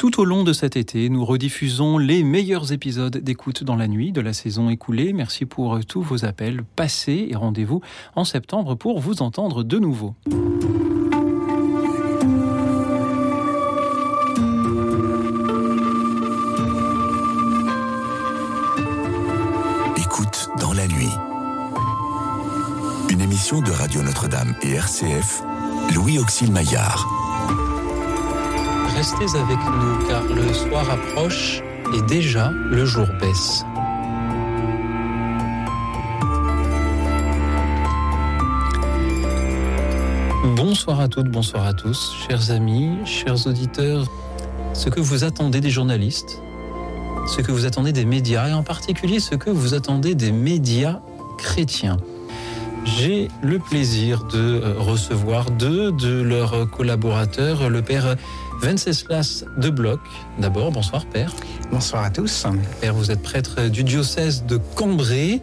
Tout au long de cet été, nous rediffusons les meilleurs épisodes d'écoute dans la nuit de la saison écoulée. Merci pour tous vos appels passés et rendez-vous en septembre pour vous entendre de nouveau. Écoute dans la nuit. Une émission de Radio Notre-Dame et RCF, Louis Auxil Maillard. Restez avec nous car le soir approche et déjà le jour baisse. Bonsoir à toutes, bonsoir à tous, chers amis, chers auditeurs. Ce que vous attendez des journalistes, ce que vous attendez des médias et en particulier ce que vous attendez des médias chrétiens. J'ai le plaisir de euh, recevoir deux de leurs collaborateurs, le père Venceslas de Bloch. D'abord, bonsoir père. Bonsoir à tous. Père, vous êtes prêtre du diocèse de Cambrai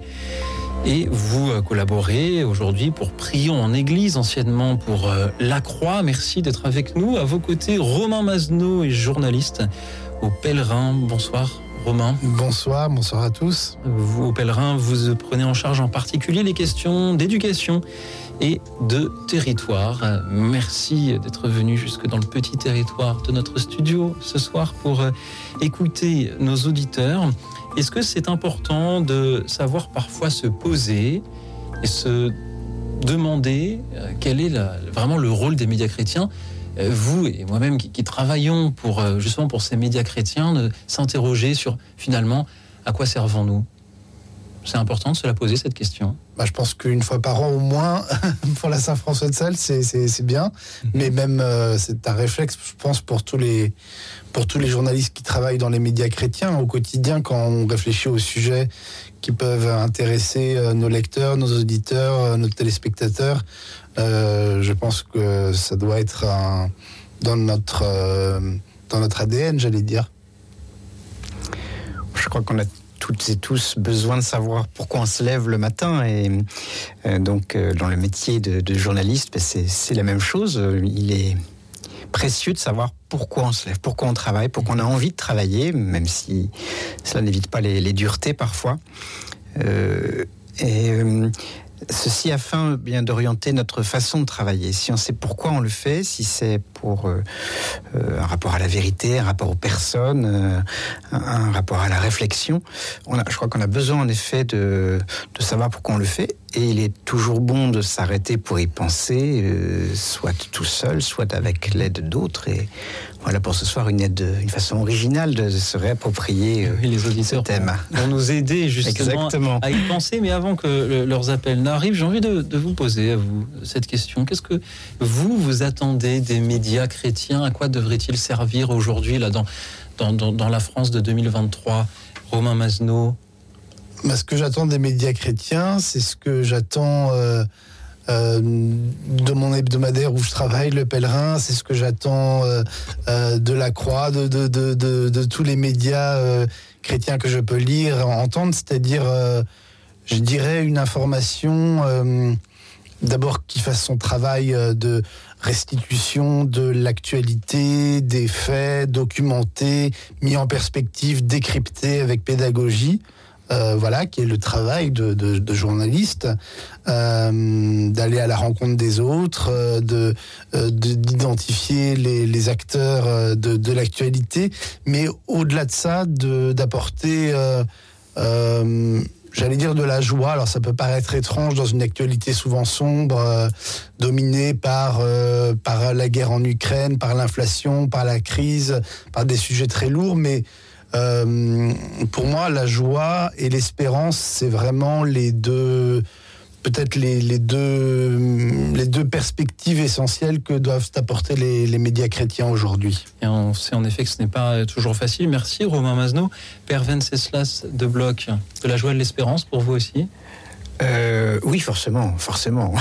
et vous euh, collaborez aujourd'hui pour Prions en Église, anciennement pour euh, La Croix. Merci d'être avec nous. À vos côtés, Romain Mazneau est journaliste au Pèlerin. Bonsoir Romain. Bonsoir, bonsoir à tous. Vous, au Pèlerin, vous prenez en charge en particulier les questions d'éducation et de territoire. Merci d'être venu jusque dans le petit territoire de notre studio ce soir pour euh, écouter nos auditeurs. Est-ce que c'est important de savoir parfois se poser et se demander euh, quel est vraiment le rôle des médias chrétiens? Euh, Vous et moi-même qui, travaillons pour justement pour ces médias chrétiens, de s'interroger sur finalement à quoi servons-nous? C'est important de se la poser cette question. Bah, je pense qu'une fois par an au moins, pour la Saint-François de Sales, c'est- c'est c'est bien. Mais même, euh, c'est un réflexe, je pense, pour tous, les, pour tous les journalistes qui travaillent dans les médias chrétiens au quotidien, quand on réfléchit aux sujets qui peuvent intéresser euh, nos lecteurs, nos auditeurs, euh, nos téléspectateurs. Euh, je pense que ça doit être un- dans, notre, euh, dans notre ADN, j'allais dire. Je crois qu'on a toutes et tous besoin de savoir pourquoi on se lève le matin. Et euh, donc, euh, dans le métier de, journaliste, ben, c'est la même chose. Il est précieux de savoir pourquoi on se lève, pourquoi on travaille, pourquoi on a envie de travailler, même si cela n'évite pas les, duretés parfois. Euh, et ceci afin bien d'orienter notre façon de travailler. Si on sait pourquoi on le fait, si c'est pour euh, euh, un rapport à la vérité, un rapport aux personnes, euh, un, rapport à la réflexion, je crois qu'on a besoin en effet de, de savoir pourquoi on le fait. Et il est toujours bon de s'arrêter pour y penser, euh, soit tout seul, soit avec l'aide d'autres. Et voilà pour ce soir une aide, une façon originale de se réapproprier euh, Oui, les auditeurs ce thème. vont, vont nous aider justement Exactement. à y penser. Mais avant que le- leurs appels n'arrivent, j'ai envie de, de vous poser à vous cette question. Qu'est-ce que vous, vous attendez des médias chrétiens? À quoi devraient-ils servir aujourd'hui là, dans, dans, dans, dans la France de 2023 Romain Mazneau, Bah, ce que j'attends des médias chrétiens, c'est ce que j'attends euh, euh, de mon hebdomadaire où je travaille, Le Pèlerin, c'est ce que j'attends euh, de la Croix, de, tous les médias chrétiens que je peux lire, entendre, c'est-à-dire, je dirais, une information d'abord qui fasse son travail de restitution de l'actualité, des faits documentés, mis en perspective, décryptés avec pédagogie. Euh, voilà, qui est le travail de, journaliste, euh, d'aller à la rencontre des autres, euh, de de- d'identifier les, acteurs de, l'actualité, mais au-delà de ça, d'apporter, j'allais dire, de la joie. Alors ça peut paraître étrange dans une actualité souvent sombre, dominée par par la guerre en Ukraine, par l'inflation, par la crise, par des sujets très lourds, mais euh, pour moi, la joie et l'espérance, c'est vraiment les deux, peut-être les, les deux, les deux perspectives essentielles que doivent apporter les, les médias chrétiens aujourd'hui. et on sait en effet que ce n'est pas toujours facile. Merci Romain Mazneau. Père Venceslas de Bloch, de la joie et de l'espérance pour vous aussi Euh, oui, forcément, forcément.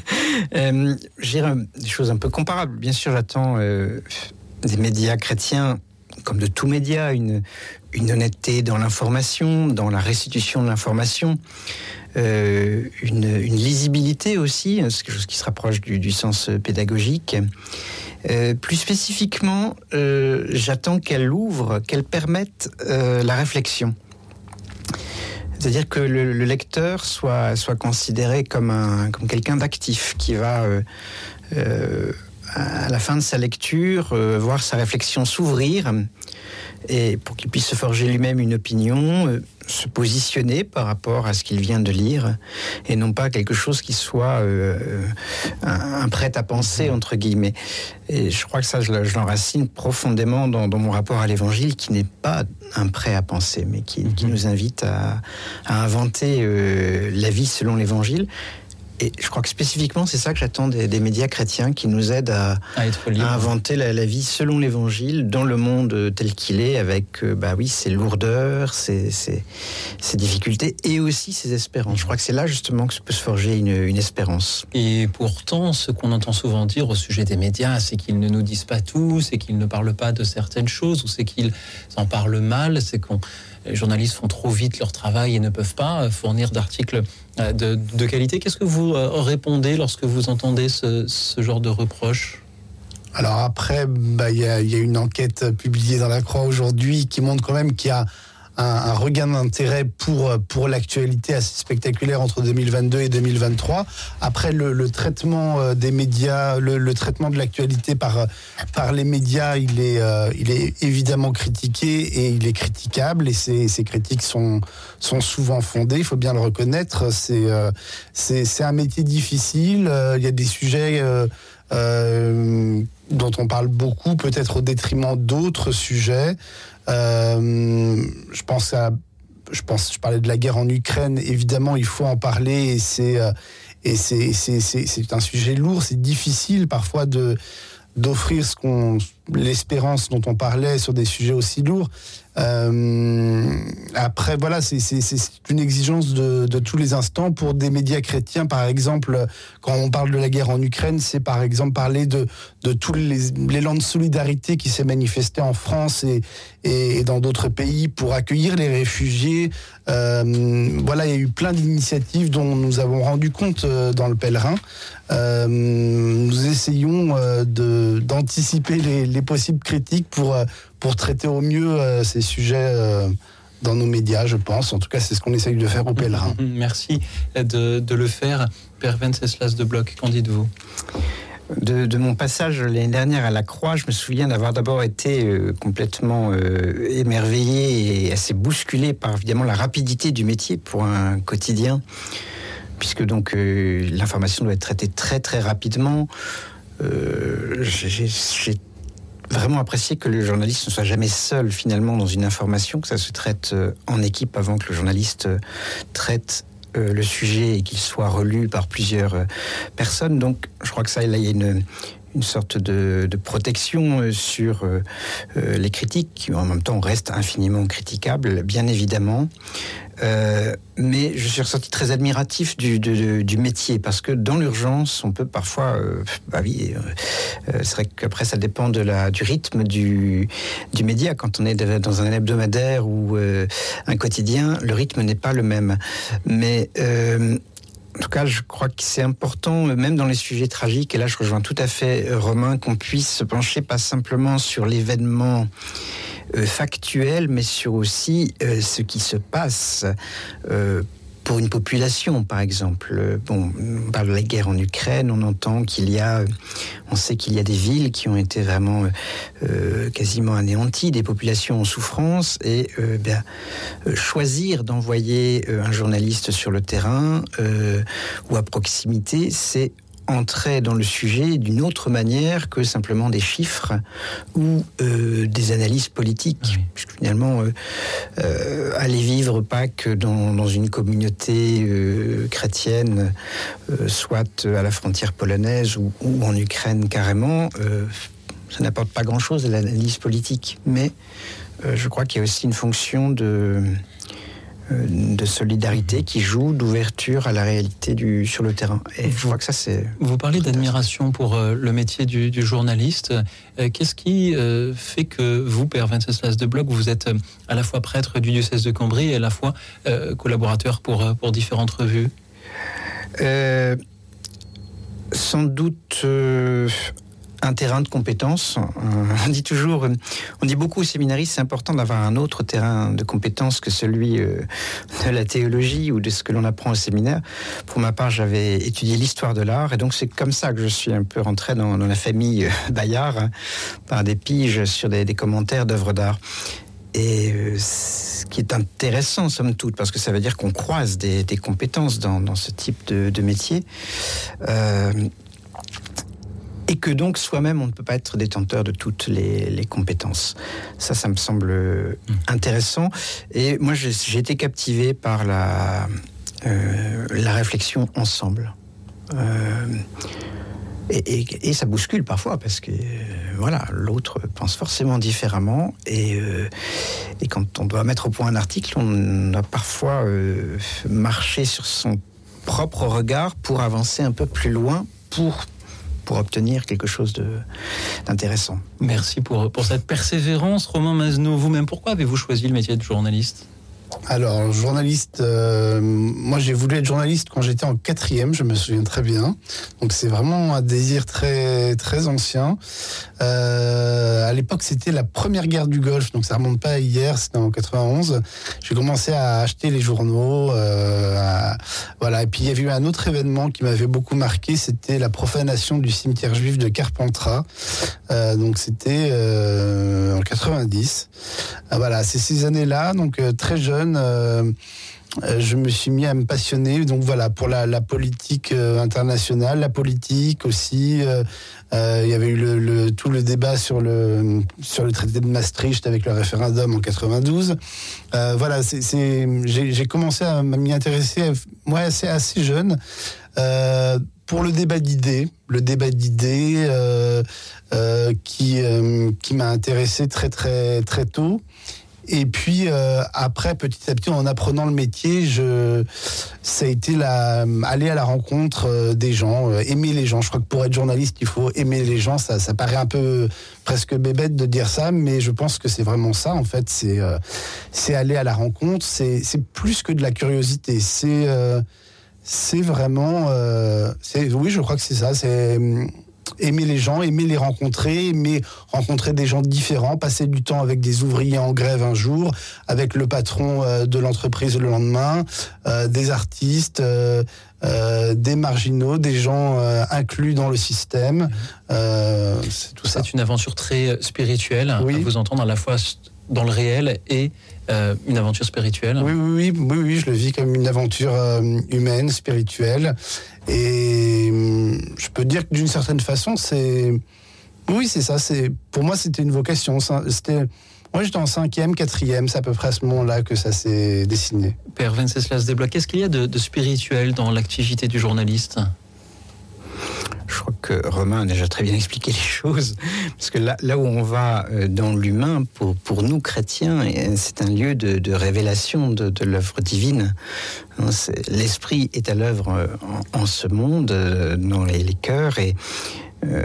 euh, je dirais des choses un peu comparables. Bien sûr, j'attends euh, des médias chrétiens, comme de tout média, une, honnêteté dans l'information, dans la restitution de l'information, euh, une, lisibilité aussi, hein, quelque chose qui se rapproche du, sens pédagogique. Euh, plus spécifiquement, euh, j'attends qu'elle ouvre, qu'elle permette la réflexion. C'est-à-dire que le, le, lecteur soit, soit considéré comme, comme quelqu'un d'actif qui va, à la fin de sa lecture, euh, voir sa réflexion s'ouvrir et pour qu'il puisse se forger lui-même une opinion, euh, se positionner par rapport à ce qu'il vient de lire, et non pas quelque chose qui soit euh, un, un, prêt à penser, entre guillemets. Et je crois que ça, je, je l'enracine profondément dans, dans, mon rapport à l'Évangile, qui n'est pas un prêt à penser, mais qui, qui nous invite à, à inventer la vie selon l'Évangile. Et je crois que spécifiquement, c'est ça que j'attends des, des, médias chrétiens qui nous aident à, à, à inventer la, la, vie selon l'Évangile dans le monde tel qu'il est, avec euh, bah oui ses lourdeurs, ses, ses, ses, difficultés et aussi ses espérances. Je crois que c'est là justement que peut se forger une, une espérance. Et pourtant, ce qu'on entend souvent dire au sujet des médias, c'est qu'ils ne nous disent pas tout, c'est qu'ils ne parlent pas de certaines choses, ou c'est qu'ils en parlent mal, c'est qu'on les journalistes font trop vite leur travail et ne peuvent pas fournir d'articles de, de, qualité. Qu'est-ce que vous euh, répondez lorsque vous entendez ce, genre de reproches Alors après, bah, il y, y, a une enquête publiée dans la Croix aujourd'hui qui montre quand même qu'il y a un, un regain d'intérêt pour, pour l'actualité assez spectaculaire entre 2022 et 2023. Après, le, le traitement euh, des médias, le, le traitement de l'actualité par, par les médias, il est, euh, il est évidemment critiqué et il est critiquable et ces, ces critiques sont, sont souvent fondées, il faut bien le reconnaître. C'est euh, un métier difficile, il y a des sujets... Euh, dont on parle beaucoup, peut-être au détriment d'autres sujets. Euh, je pense à, je pense, je parlais de la guerre en Ukraine. Évidemment, il faut en parler et c'est euh, et c'est c'est un sujet lourd. C'est difficile parfois de d'offrir ce qu'on l'espérance dont on parlait sur des sujets aussi lourds. Euh, après, voilà, c'est une exigence de, de, tous les instants pour des médias chrétiens. Par exemple, quand on parle de la guerre en Ukraine, c'est par exemple parler de, de les l'élan de solidarité qui s'est manifesté en France et, et, dans d'autres pays pour accueillir les réfugiés. Euh, voilà, il y a eu plein d'initiatives dont nous avons rendu compte euh, dans le pèlerin. Euh, nous essayons euh, d'anticiper les, les, possibles critiques pour, pour traiter au mieux ces sujets dans nos médias, je pense. En tout cas, c'est ce qu'on essaye de faire au pèlerin. Merci de, de le faire. Père Venceslas de Bloc, qu'en dites-vous? De, de, mon passage l'année dernière à la Croix, je me souviens d'avoir d'abord été euh, complètement euh, émerveillé et assez bousculé par évidemment la rapidité du métier pour un quotidien, puisque donc euh, l'information doit être traitée très très rapidement. J'ai vraiment apprécié que le journaliste ne soit jamais seul finalement dans une information, que ça se traite en équipe avant que le journaliste traite euh, le sujet et qu'il soit relu par plusieurs euh, personnes. Donc, je crois que ça, il y a une, sorte de, protection euh, sur euh, euh, les critiques qui en même temps restent infiniment critiquables, bien évidemment. Euh, mais je suis ressorti très admiratif du, métier parce que dans l'urgence, on peut parfois, euh, bah oui, euh, c'est vrai qu'après ça dépend du rythme du, du média. Quand on est dans un hebdomadaire ou un quotidien, le rythme n'est pas le même. Mais en tout cas, je crois que c'est important, même dans les sujets tragiques, et là je rejoins tout à fait Romain, qu'on puisse se pencher pas simplement sur l'événement factuel, mais sur aussi euh, ce qui se passe euh, pour une population, par exemple. Bon, on parle de la guerre en Ukraine, on entend qu'il y a, on sait qu'il y a des villes qui ont été vraiment euh, quasiment anéanties, des populations en souffrance, et euh, bien, choisir d'envoyer un journaliste sur le terrain euh, ou à proximité, c'est entrer dans le sujet d'une autre manière que simplement des chiffres ou euh, des analyses politiques. Oui. Puisque finalement, euh, euh, aller vivre Pâques dans, dans une communauté chrétienne, soit à la frontière polonaise ou, ou en Ukraine carrément, ça n'apporte pas grand-chose à l'analyse politique. Mais je crois qu'il y a aussi une fonction de de solidarité qui joue d'ouverture à la réalité du, sur le terrain. Et je vois que ça, c'est. Vous parlez d'admiration pour euh, le métier du, du journaliste. Euh, Qu'est-ce qui euh, fait que vous, Père Venceslas de Bloch, vous êtes à la fois prêtre du diocèse de Cambrai et à la fois collaborateur pour, pour différentes revues? Sans doute terrain de compétences. On dit toujours, on dit beaucoup aux séminaristes, c'est important d'avoir un autre terrain de compétences que celui de la théologie ou de ce que l'on apprend au séminaire. Pour ma part, j'avais étudié l'histoire de l'art et donc c'est comme ça que je suis un peu rentré dans, la famille Bayard hein, par des piges sur des, commentaires d'œuvres d'art. Et euh, ce qui est intéressant, somme toute, parce que ça veut dire qu'on croise des, compétences dans, ce type de, métier. Euh, et que donc soi-même, on ne peut pas être détenteur de toutes les, compétences. Ça, ça me semble mmh. intéressant. Et moi, j'ai été captivé par la, euh, la réflexion ensemble. Et, ça bouscule parfois parce que voilà, l'autre pense forcément différemment et, euh, et, quand on doit mettre au point un article, on a parfois euh, marché sur son propre regard pour avancer un peu plus loin pour pour obtenir quelque chose d'intéressant. Merci pour, pour cette persévérance, Romain Mazno. Vous-même, pourquoi avez-vous choisi le métier de journaliste? Alors, journaliste, euh, moi j'ai voulu être journaliste quand j'étais en quatrième, je me souviens très bien. Donc c'est vraiment un désir très très ancien. Euh, à l'époque, c'était la première guerre du Golfe, donc ça remonte pas à hier, c'était en 91. J'ai commencé à acheter les journaux, euh, voilà. Et puis il y avait eu un autre événement qui m'avait beaucoup marqué, c'était la profanation du cimetière juif de Carpentras. donc c'était en 90. voilà, c'est ces années-là, donc très jeune euh, euh, je me suis mis à me passionner donc voilà pour la, politique euh, internationale, la politique aussi. il y avait eu le, tout le débat sur le traité de Maastricht avec le référendum en 92. voilà, j'ai commencé à m'y intéresser moi assez assez jeune. pour le débat d'idées, le débat d'idées qui qui m'a intéressé très très très tôt et puis euh, après, petit à petit, en apprenant le métier, je, ça a été la, aller à la rencontre euh, des gens, euh, aimer les gens. Je crois que pour être journaliste, il faut aimer les gens. Ça, ça paraît un peu presque bébête de dire ça, mais je pense que c'est vraiment ça. En fait, c'est c'est aller à la rencontre. C'est plus que de la curiosité. C'est c'est vraiment, oui, je crois que c'est ça. C'est aimer les gens, aimer les rencontrer, aimer rencontrer des gens différents, passer du temps avec des ouvriers en grève un jour, avec le patron euh, de l'entreprise le lendemain, euh, des artistes, euh, des marginaux, des gens inclus dans le système. c'est tout ça. C'est une aventure très spirituelle, à vous entendre à la fois dans le réel et une aventure spirituelle. Oui, oui, oui, oui, je le vis comme une aventure humaine, spirituelle. Et hum, je peux dire que d'une certaine façon, c'est. Oui, c'est ça. C'est Pour moi, c'était une vocation. C'était. Moi, j'étais en cinquième, quatrième, c'est à peu près à ce moment-là que ça s'est dessiné. Père Venceslas Desblois, qu'est-ce qu'il y a de spirituel dans l'activité du journaliste? Je crois que Romain a déjà très bien expliqué les choses, parce que là, où on va euh, dans l'humain, pour, nous chrétiens, c'est un lieu de, révélation de, l'œuvre divine. Hein, l'esprit est à l'œuvre euh, en, ce monde, euh, dans les, les cœurs, et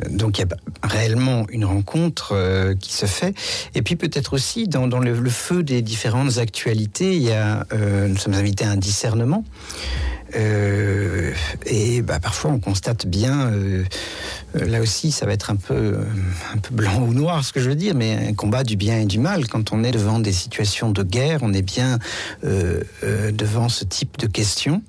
donc il y a réellement une rencontre qui se fait. Et puis peut-être aussi dans, le, feu des différentes actualités, il y a, nous sommes invités à un discernement. Euh, et bah, parfois, on constate bien, euh, là aussi, ça va être un peu, blanc ou noir, ce que je veux dire, mais un combat du bien et du mal. Quand on est devant des situations de guerre, on est bien euh, devant ce type de questions.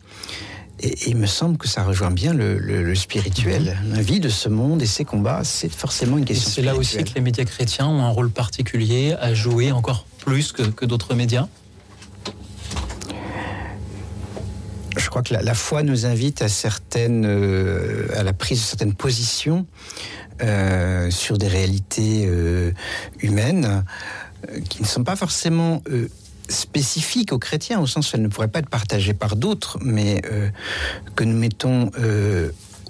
Et, il me semble que ça rejoint bien le, spirituel. Mhm. La vie de ce monde et ses combats, c'est forcément une question C'est là aussi que les médias chrétiens ont un rôle particulier à jouer encore plus que d'autres médias je crois que la, foi nous invite à certaines, euh, à la prise de certaines positions euh, sur des réalités euh, humaines qui ne sont pas forcément spécifiques aux chrétiens, au sens où elles ne pourraient pas être partagées par d'autres, mais que nous mettons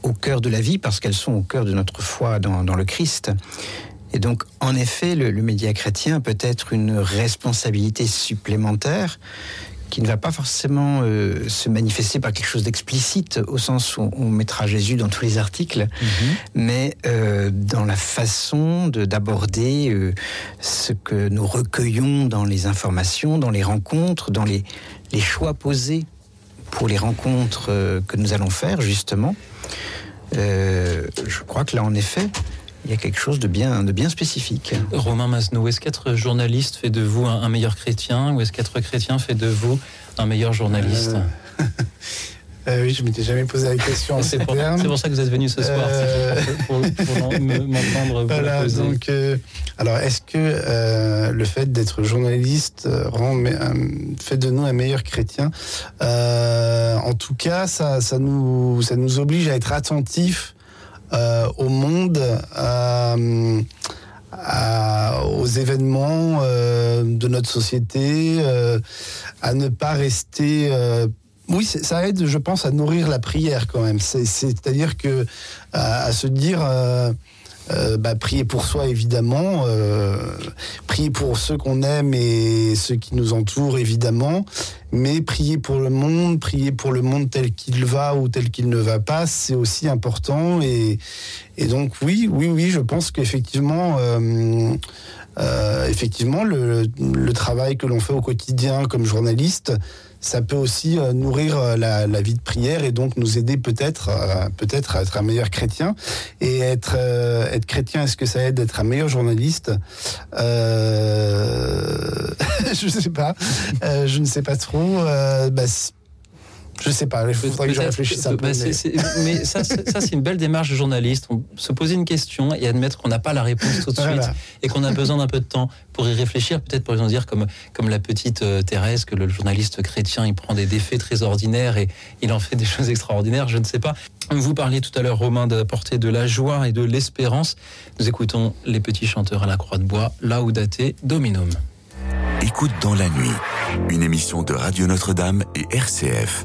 au cœur de la vie parce qu'elles sont au cœur de notre foi dans, le Christ. Et donc, en effet, le, le média chrétien peut être une responsabilité supplémentaire qui ne va pas forcément euh, se manifester par quelque chose d'explicite, au sens où on mettra Jésus dans tous les articles, mhm. mais euh, dans la façon d'aborder euh, ce que nous recueillons dans les informations, dans les rencontres, dans les, les choix posés pour les rencontres que nous allons faire, justement. je crois que là, en effet, il y a quelque chose de bien, de bien spécifique. Romain Masnou, est-ce qu'être journaliste fait de vous un, meilleur chrétien ou est-ce qu'être chrétien fait de vous un meilleur journaliste euh... Euh, oui, je m'étais jamais posé la question. c'est pour, pour, ça que vous êtes venu ce soir, euh... pour, pour, m'entendre voilà, poser. Donc, euh, alors, est-ce que euh, le fait d'être journaliste rend, fait de nous un meilleur chrétien? En tout cas, ça, ça, nous, ça nous oblige à être attentifs au monde. À, à, aux événements euh, de notre société, euh, à ne pas rester euh, oui, ça aide, je pense, à nourrir la prière quand même. C'est-à-dire que à, se dire. Euh, bah, prier pour soi évidemment, euh, prier pour ceux qu'on aime et ceux qui nous entourent évidemment, mais prier pour le monde, prier pour le monde tel qu'il va ou tel qu'il ne va pas, c'est aussi important. Et, et, donc oui, oui, oui, je pense qu'effectivement, euh, euh effectivement, le, le, travail que l'on fait au quotidien comme journaliste, ça peut aussi euh, nourrir euh, la, la, vie de prière et donc nous aider peut-être euh, peut-être à être un meilleur chrétien. Et être être chrétien est-ce que ça aide d'être un meilleur journaliste? Euh, je sais pas. Euh, je ne sais pas trop. Euh, bah, je sais pas, il faudrait que je réfléchisse un peu. Bah, mais... mais... ça, ça c'est une belle démarche de journaliste. On se poser une question et admettre qu'on n'a pas la réponse tout de suite voilà. et qu'on a besoin d'un peu de temps pour y réfléchir. Peut-être pour dire comme, comme la petite euh, Thérèse, que le journaliste chrétien, il prend des défaits très ordinaires et il en fait des choses extraordinaires. Je ne sais pas. Vous parliez tout à l'heure, Romain, d'apporter de la joie et de l'espérance. Nous écoutons les petits chanteurs à la croix de bois, Laudate Dominum. Écoute dans la nuit, une émission de Radio Notre-Dame et RCF.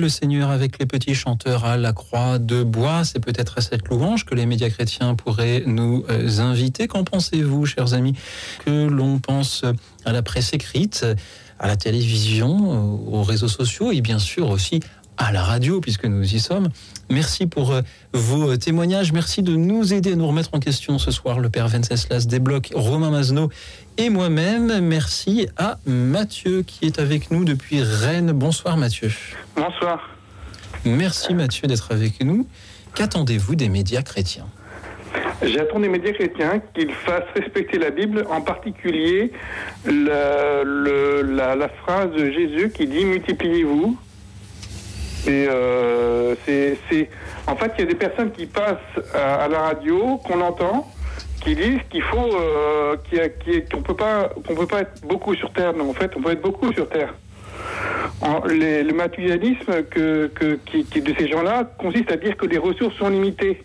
le Seigneur avec les petits chanteurs à la croix de bois. C'est peut-être à cette louange que les médias chrétiens pourraient nous euh, inviter. Qu'en pensez-vous, chers amis? Que l'on pense à la presse écrite, à la télévision, aux réseaux sociaux et bien sûr aussi à la radio, puisque nous y sommes. Merci pour euh, vos témoignages. Merci de nous aider à nous remettre en question ce soir. Le Père Venceslas débloque Romain Mazno et moi-même. Merci à Mathieu qui est avec nous depuis Rennes. Bonsoir Mathieu. Bonsoir. Merci Mathieu d'être avec nous. Qu'attendez-vous des médias chrétiens? J'attends des médias chrétiens qu'ils fassent respecter la Bible, en particulier la, la phrase de Jésus qui dit multipliez-vous et euh, c'est, en fait, il y a des personnes qui passent à, la radio, qu'on entend, qui disent qu'il faut, euh, qu'on peut pas, qu'on peut pas être beaucoup sur Terre. Non, en fait, on peut être beaucoup sur Terre. le matérialisme que, que, qui, de ces gens-là consiste à dire que les ressources sont limitées.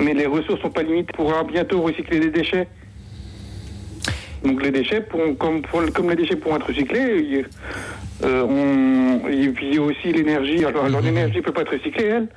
Mais les ressources sont pas limitées. Pourra bientôt recycler les déchets. Donc les déchets, comme, comme les déchets pourront être recyclés, euh, on, et puis il y a aussi l'énergie. Alors, l'énergie ne peut pas être recyclée, elle.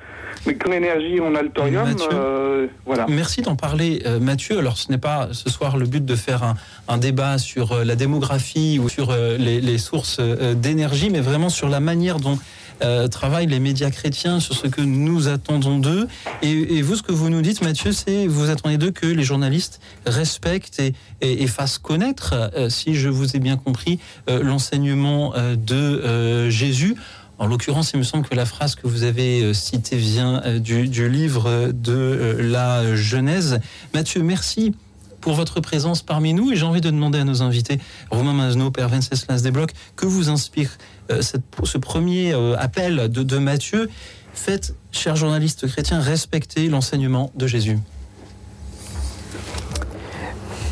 Mais comme l'énergie, on a le thorium. Euh, voilà. Merci d'en parler, euh, Mathieu. Alors, ce n'est pas ce soir le but de faire un, un débat sur la démographie ou sur les, les, sources d'énergie, mais vraiment sur la manière dont euh, travaillent les médias chrétiens sur ce que nous attendons d'eux. Et, vous, ce que vous nous dites, Mathieu, c'est vous attendez d'eux que les journalistes respectent et, fassent connaître, euh, si je vous ai bien compris, euh, l'enseignement de Jésus. En l'occurrence, il me semble que la phrase que vous avez citée vient du, livre de la Genèse. Mathieu, merci pour votre présence parmi nous. Et j'ai envie de demander à nos invités, Romain Mazno, Père Venceslas Desblocs, que vous inspire euh, ce premier euh, appel de, Matthieu Faites, chers journalistes chrétiens, respecter l'enseignement de Jésus.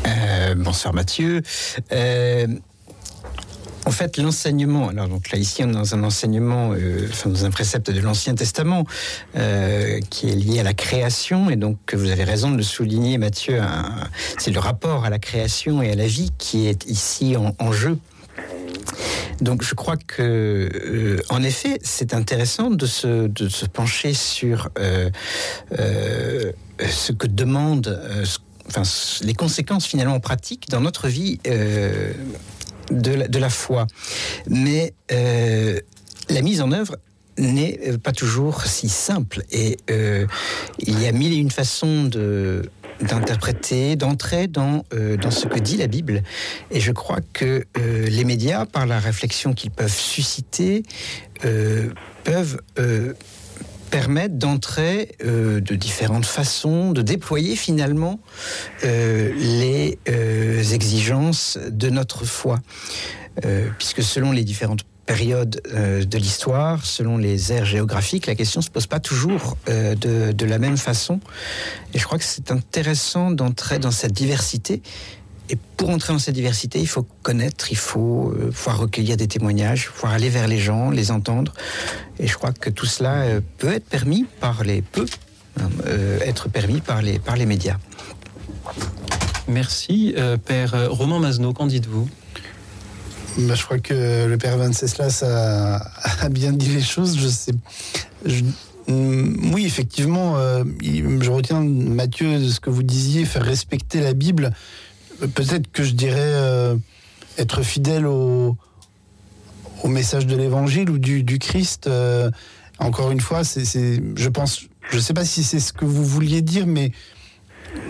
Euh, bonsoir Mathieu. En fait, l'enseignement, alors donc là ici on est dans un enseignement, enfin dans un précepte de l'Ancien Testament qui est lié à la création et donc vous avez raison de le souligner, Mathieu. C'est le rapport à la création et à la vie qui est ici en, jeu. Donc je crois que, euh, en effet, c'est intéressant de se, de se pencher sur ce que demande, enfin les conséquences finalement pratiques dans notre vie de la, foi. Mais euh, la mise en œuvre n'est euh, pas toujours si simple. Et euh, il y a mille et une façons de d'interpréter, d'entrer dans, dans ce que dit la Bible. Et je crois que les médias, par la réflexion qu'ils peuvent susciter, peuvent permettre d'entrer euh, de différentes façons, de déployer finalement euh, les euh, exigences de notre foi. puisque selon les différentes périodes de l'histoire, selon les aires géographiques, la question ne se pose pas toujours de, de, la même façon. Et je crois que c'est intéressant d'entrer dans cette diversité et pour entrer dans cette diversité, il faut connaître, il faut euh, pouvoir recueillir des témoignages, pouvoir aller vers les gens, les entendre. Et je crois que tout cela euh, peut être permis par les euh, être permis par les par les médias. Merci, père Roman Mazno. Qu'en dites-vous? Bah, je crois que le père Venceslas a, a bien dit les choses. Mm, oui, effectivement, je retiens, Mathieu, ce que vous disiez, faire respecter la Bible peut-être que je dirais euh, être fidèle au, message de l'évangile ou du, Christ. Euh, encore une fois, je pense, je ne sais pas si c'est ce que vous vouliez dire, mais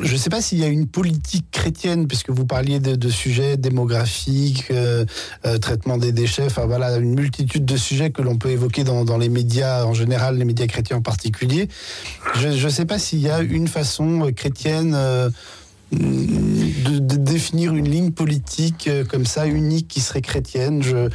je ne sais pas s'il y a une politique chrétienne, puisque vous parliez de, sujets démographiques, euh, traitement des déchets, enfin voilà, une multitude de sujets que l'on peut évoquer dans, dans, les médias en général, les médias chrétiens en particulier. Je ne sais pas s'il y a une façon chrétienne de, définir une ligne politique euh, comme ça, unique, qui serait chrétienne. Je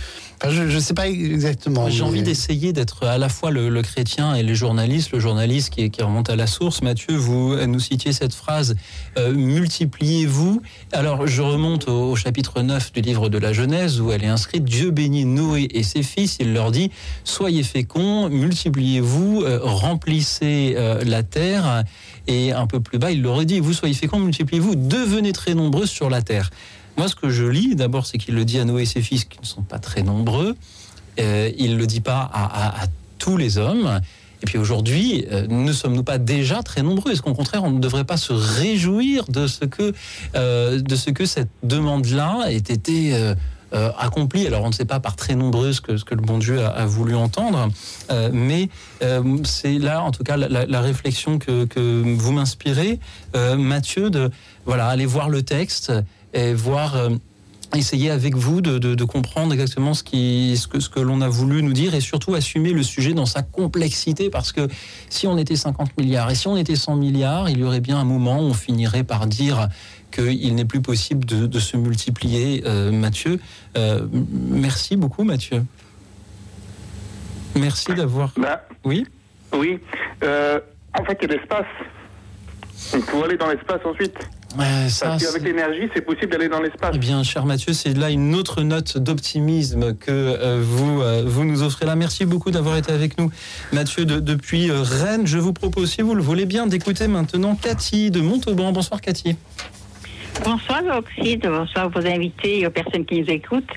je ne sais pas exactement. J'ai envie d'essayer d'être à la fois le, chrétien et les journalistes, le journaliste qui, qui, remonte à la source. Mathieu, vous nous citiez cette phrase euh, multipliez-vous. Alors, je remonte au, chapitre 9 du livre de la Genèse où elle est inscrite Dieu bénit Noé et ses fils. Il leur dit Soyez féconds, multipliez-vous, euh, remplissez la terre. Et un peu plus bas, il leur dit Vous soyez féconds, multipliez-vous, devenez très nombreux sur la terre. Moi, ce que je lis, d'abord, c'est qu'il le dit à Noé et ses fils qui ne sont pas très nombreux. Euh, il ne le dit pas à, tous les hommes. Et puis aujourd'hui, euh, ne sommes-nous pas déjà très nombreux? Est-ce qu'au contraire, on ne devrait pas se réjouir de ce que, euh, de ce que cette demande-là ait été euh, accomplie Alors on ne sait pas par très nombreuses que ce que le bon Dieu a, voulu entendre, euh, mais euh, c'est là en tout cas la, réflexion que, vous m'inspirez, Mathieu, de voilà aller voir le texte et voir. essayer avec vous de, de- de comprendre exactement ce, qui, ce que, ce que l'on a voulu nous dire et surtout assumer le sujet dans sa complexité parce que si on était 50 milliards et si on était 100 milliards, il y aurait bien un moment où on finirait par dire qu'il n'est plus possible de, de se multiplier. Euh, Mathieu, euh, merci beaucoup Mathieu. Merci d'avoir... Ben, Oui oui. Euh, en fait, il y a l'espace. Il faut aller dans l'espace ensuite. Euh, ça, Parce qu'avec l'énergie, c'est possible d'aller dans l'espace. Eh bien, cher Mathieu, c'est là une autre note d'optimisme que euh, vous, euh, vous nous offrez là. Merci beaucoup d'avoir été avec nous, Mathieu, de- depuis Rennes. Je vous propose, si vous le voulez bien, d'écouter maintenant Cathy de Montauban. Bonsoir, Cathy. Bonsoir Oxyde, bonsoir vos invités et aux personnes qui nous écoutent.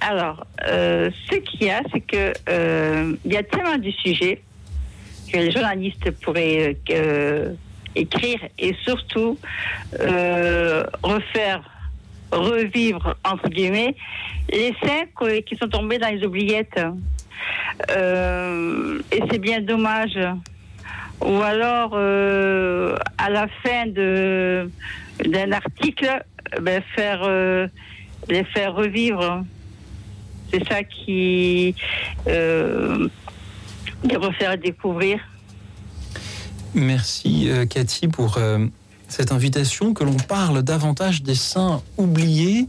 Alors, euh, ce qu'il y a, c'est que euh, il y a tellement de sujets que les journalistes pourraient euh, écrire et surtout euh, refaire, revivre entre guillemets les co- qui sont tombés dans les oubliettes. Euh, et c'est bien dommage. Ou alors, euh, à la fin de d'un article, ben, faire euh, les faire revivre. C'est ça qui euh, de refaire découvrir. Merci, euh, Cathy, pour euh, cette invitation que l'on parle davantage des saints oubliés.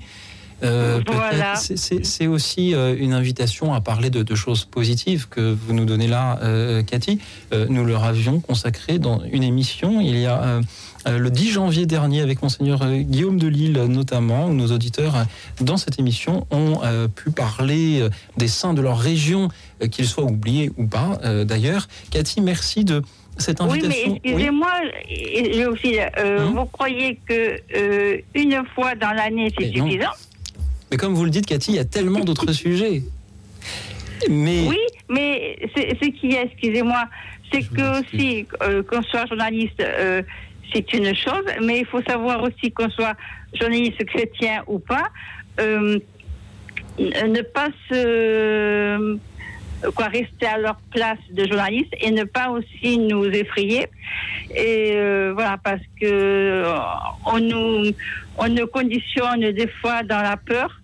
Euh. Voilà. C'est- aussi euh, une invitation à parler de, de choses positives que vous nous donnez là, euh, Cathy. Euh, nous leur avions consacré dans une émission il y a euh, euh, le 10 janvier dernier avec monseigneur euh, Guillaume de Lille notamment, où nos auditeurs euh, dans cette émission ont euh, pu parler euh, des saints de leur région, euh, qu'ils soient oubliés ou pas euh, d'ailleurs. Cathy, merci de cette Oui, mais invitation. excusez-moi, euh, Hum. vous croyez que euh, une fois dans l'année c'est non. suffisant Mais comme vous le dites, Cathy, il y a tellement d'autres sujets. Mais Oui, mais ce qu'il y a, excusez-moi, c'est que aussi euh, qu'on soit journaliste, euh, c'est une chose, mais il faut savoir aussi qu'on soit journaliste chrétien ou pas, euh, ne pas se quoi rester à leur place de journaliste et ne pas aussi nous effrayer. Et euh, voilà parce que on nous on nous conditionne des fois dans la peur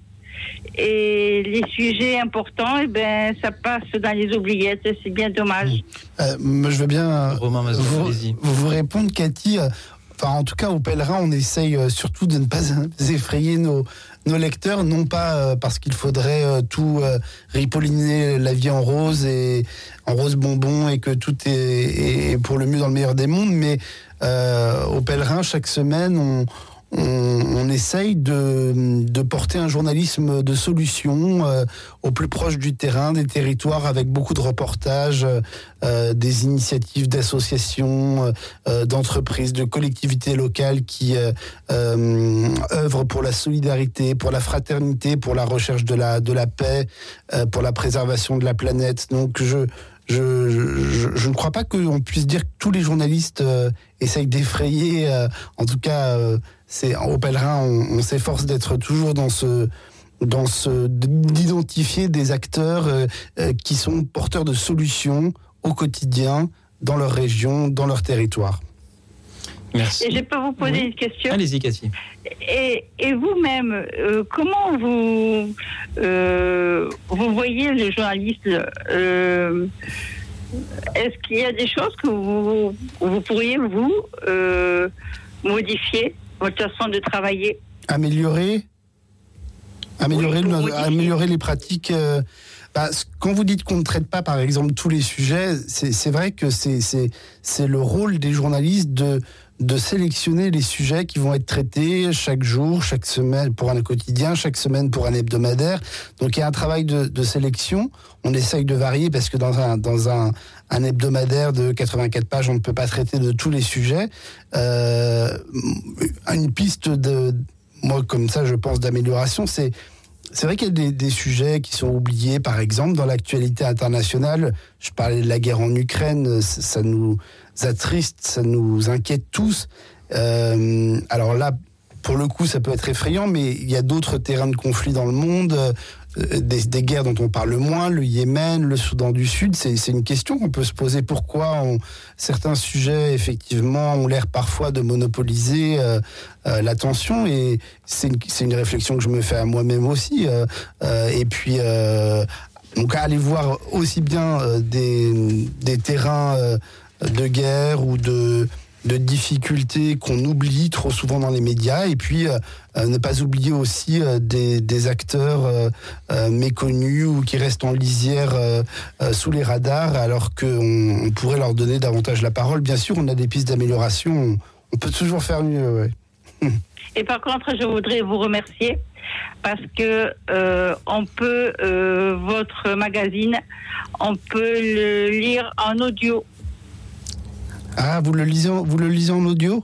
et les sujets importants, eh ben, ça passe dans les oubliettes. C'est bien dommage. Euh, moi, je veux bien euh, Romain vous, vous répondre, Cathy. euh, Enfin, en tout cas, au pèlerin, on essaye euh, surtout de ne pas effrayer nos, nos lecteurs, non pas euh, parce qu'il faudrait euh, tout euh, ripolliner la vie en rose et en rose bonbon et que tout est, est pour le mieux dans le meilleur des mondes, mais euh, au pèlerin, chaque semaine, on, on, essaye de, porter un journalisme de solution euh, au plus proche du terrain, des territoires, avec beaucoup de reportages, euh, des initiatives d'associations, euh, d'entreprises, de collectivités locales qui œuvrent pour la solidarité, pour la fraternité, pour la recherche de la, de la paix, pour la préservation de la planète. Donc je, je, je, ne crois pas qu'on puisse dire que tous les journalistes essayent d'effrayer. euh, en tout cas, euh, c'est au pèlerin, on, on s'efforce d'être toujours dans ce dans ce d'identifier des acteurs euh, euh, qui sont porteurs de solutions au quotidien dans leur région, dans leur territoire. merci. Et je peux vous poser Oui. une question? Allez-y, Cathy. Et, et vous-même, euh, comment vous, euh, vous voyez le journaliste euh, Est-ce qu'il y a des choses que vous, vous pourriez, vous, euh, modifier votre façon de travailler? Améliorer? Améliorer, Oui, le- oui. améliorer les pratiques. euh, bah, quand vous dites qu'on ne traite pas, par exemple, tous les sujets, c'est c'est vrai que c'est- c'est c'est le rôle des journalistes de, de sélectionner les sujets qui vont être traités chaque jour, chaque semaine pour un quotidien, chaque semaine pour un hebdomadaire. Donc il y a un travail de, sélection. On essaye de varier parce que dans un, dans un, un hebdomadaire de 84 pages, on ne peut pas traiter de tous les sujets. Euh, une piste de, moi comme ça, je pense d'amélioration, c'est c'est vrai qu'il y a des, des, sujets qui sont oubliés, par exemple, dans l'actualité internationale. Je parlais de la guerre en Ukraine, ça nous attriste, ça nous inquiète tous. Euh, alors là, pour le coup, ça peut être effrayant, mais il y a d'autres terrains de conflit dans le monde, euh, des, guerres dont on parle moins, le Yémen, le Soudan du Sud. C'est une question qu'on peut se poser. Pourquoi on, certains sujets, effectivement, ont l'air parfois de monopoliser euh, l'attention Et c'est une, réflexion que je me fais à moi-même aussi. Et puis, donc, aller voir aussi bien des, terrains de guerre ou de difficultés qu'on oublie trop souvent dans les médias et puis euh, ne pas oublier aussi euh, des, acteurs euh, euh, méconnus ou qui restent en lisière euh, sous les radars alors qu'on on pourrait leur donner davantage la parole. Bien sûr, on a des pistes d'amélioration, on, peut toujours faire mieux. Et par contre, je voudrais vous remercier parce que on peut votre magazine, on peut le lire en audio ah, vous le lisez, vous le lisez en audio?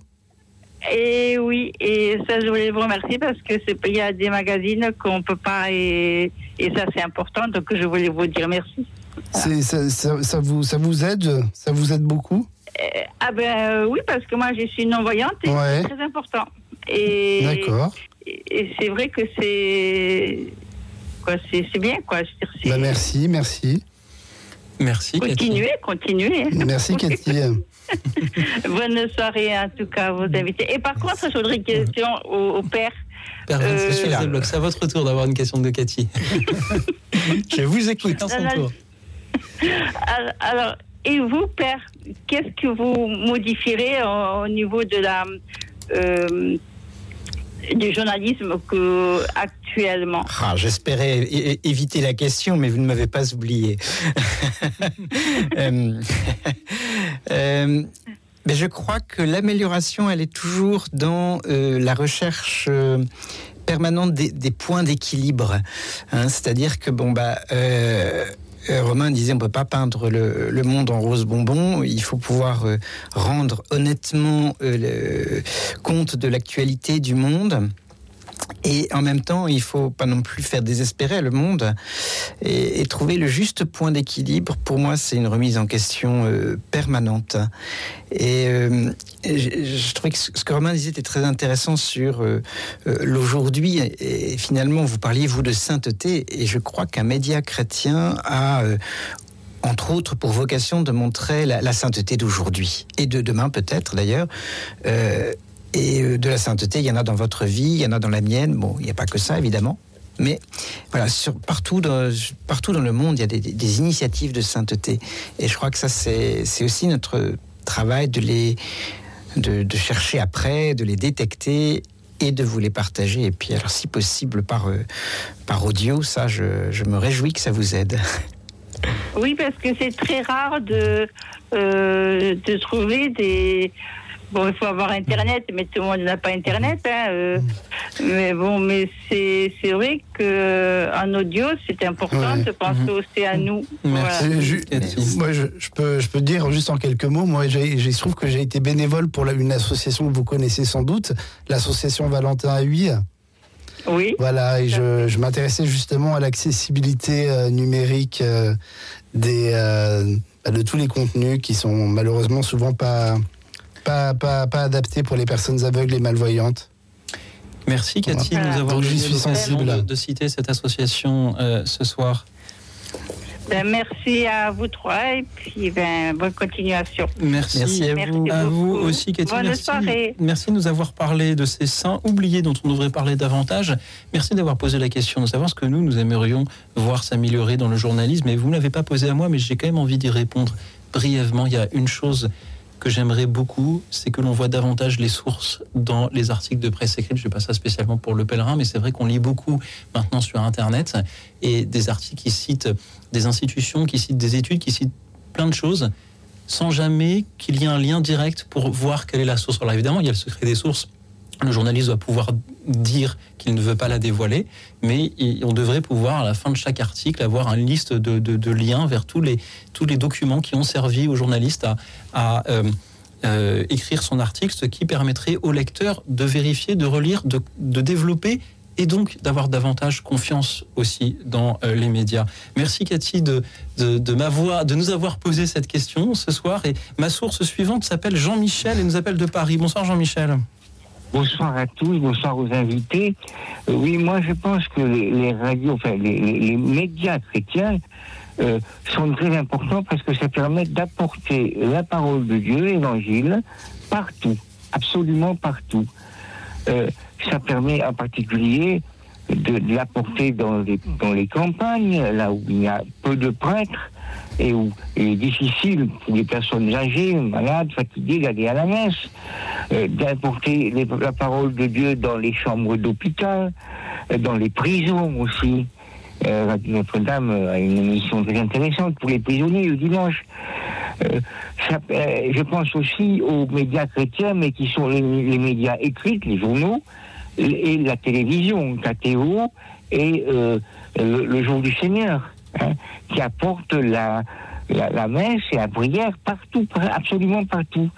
Et oui, et ça, je voulais vous remercier parce que c'est il y a des magazines qu'on peut pas et, et ça c'est important, donc je voulais vous dire merci. Voilà. Ça, ça, ça, vous ça vous aide, ça vous aide beaucoup? Euh, Ah ben euh, oui, parce que moi je suis non voyante et ouais. c'est très important. Et d'accord. Et, et c'est vrai que c'est quoi, c'est bien quoi. Bah, merci, merci. Merci. Continuez, continuez. Merci Cathy. Bonne soirée en tout cas à vos invités. Et par contre, je voudrais une question au, au père. Père euh, c'est à votre tour d'avoir une question de Cathy. je vous écoute en son tour. Alors, et vous, père, qu'est-ce que vous modifierez au, au niveau de la euh, du journalisme que actuellement ah, J'espérais éviter la question, mais vous ne m'avez pas oublié. euh, euh, mais je crois que l'amélioration, elle est toujours dans euh, la recherche. Permanente des, points d'équilibre hein, c'est à dire que bon bah Romain disait on peut pas peindre le, le, monde en rose bonbon. Il faut pouvoir euh, rendre honnêtement euh, le, compte de l'actualité du monde. Et en même temps il faut pas non plus faire désespérer le monde et, trouver le juste point d'équilibre pour moi c'est une remise en question euh, permanente. Et, euh, je, je trouvais que ce que Romain disait était très intéressant sur euh, l'aujourd'hui. Et finalement vous parliez vous de sainteté. Et je crois qu'un média chrétien a entre autres pour vocation de montrer la, sainteté d'aujourd'hui. Et de demain peut-être d'ailleurs. Et de la sainteté, il y en a dans votre vie, il y en a dans la mienne. Bon, il n'y a pas que ça, évidemment. Mais voilà, partout, dans, partout dans le monde, il y a des, initiatives de sainteté. Et je crois que ça, c'est aussi notre travail de les de, chercher après, de les détecter et de vous les partager. Et puis, alors, si possible, par, euh, par audio, ça, je, je me réjouis que ça vous aide. Oui, parce que c'est très rare de, euh, de trouver des, Bon, il faut avoir Internet, mais tout le monde n'a pas Internet. Hein, euh, mais bon, mais c'est vrai qu'en audio, c'est important ouais. de penser mmh. aussi à nous. Merci. Voilà. Je, moi, je, je, peux, je peux dire juste en quelques mots, moi, il se trouve que j'ai été bénévole pour la, une association que vous connaissez sans doute, l'association Valentin à Huy. Oui. Voilà, et je, je m'intéressais justement à l'accessibilité euh, numérique euh, des, euh, de tous les contenus qui sont malheureusement souvent pas pas, pas, pas adapté pour les personnes aveugles et malvoyantes. Merci Cathy voilà. de nous avoir je suis sensible de, de, citer cette association euh, ce soir. Ben, merci à vous trois et puis ben, bonne continuation. Merci, merci à, merci vous, à vous aussi Cathy. Bonne merci. soirée. Merci de nous avoir parlé de ces saints oubliés dont on devrait parler davantage. Merci d'avoir posé la question de savoir ce que nous, nous aimerions voir s'améliorer dans le journalisme. Et vous ne l'avez pas posé à moi, mais j'ai quand même envie d'y répondre brièvement. Il y a une chose que j'aimerais beaucoup, c'est que l'on voit davantage les sources dans les articles de presse écrite. Je ne fais pas ça spécialement pour le pèlerin, mais c'est vrai qu'on lit beaucoup maintenant sur Internet et des articles qui citent des institutions, qui citent des études, qui citent plein de choses, sans jamais qu'il y ait un lien direct pour voir quelle est la source. Alors évidemment, il y a le secret des sources. Le journaliste doit pouvoir dire qu'il ne veut pas la dévoiler, mais on devrait pouvoir, à la fin de chaque article, avoir une liste de, liens vers tous les, documents qui ont servi au journaliste à, euh, euh, écrire son article, ce qui permettrait au lecteur de vérifier, de relire, de, développer et donc d'avoir davantage confiance aussi dans euh, les médias. Merci Cathy de, de nous avoir posé cette question ce soir. Et ma source suivante s'appelle Jean-Michel et nous appelle de Paris. Bonsoir Jean-Michel. Bonsoir à tous, bonsoir aux invités. Euh, oui, moi je pense que les, radios, enfin les médias chrétiens euh, sont très importants parce que ça permet d'apporter la parole de Dieu, l'évangile, partout, absolument partout. Euh, ça permet en particulier de, de l'apporter dans les, dans les campagnes, là où il y a peu de prêtres et où il est difficile pour les personnes âgées, malades, fatiguées d'aller à la messe, euh, d'apporter les- la parole de Dieu dans les chambres d'hôpital, euh, dans les prisons aussi. Euh, Notre-Dame a une émission très intéressante pour les prisonniers le dimanche. Euh, je pense aussi aux médias chrétiens, mais qui sont les, médias écrits, les journaux, et la télévision, KTO, et le, le jour du Seigneur, hein, qui apporte la, la, messe et la prière partout, par- absolument partout.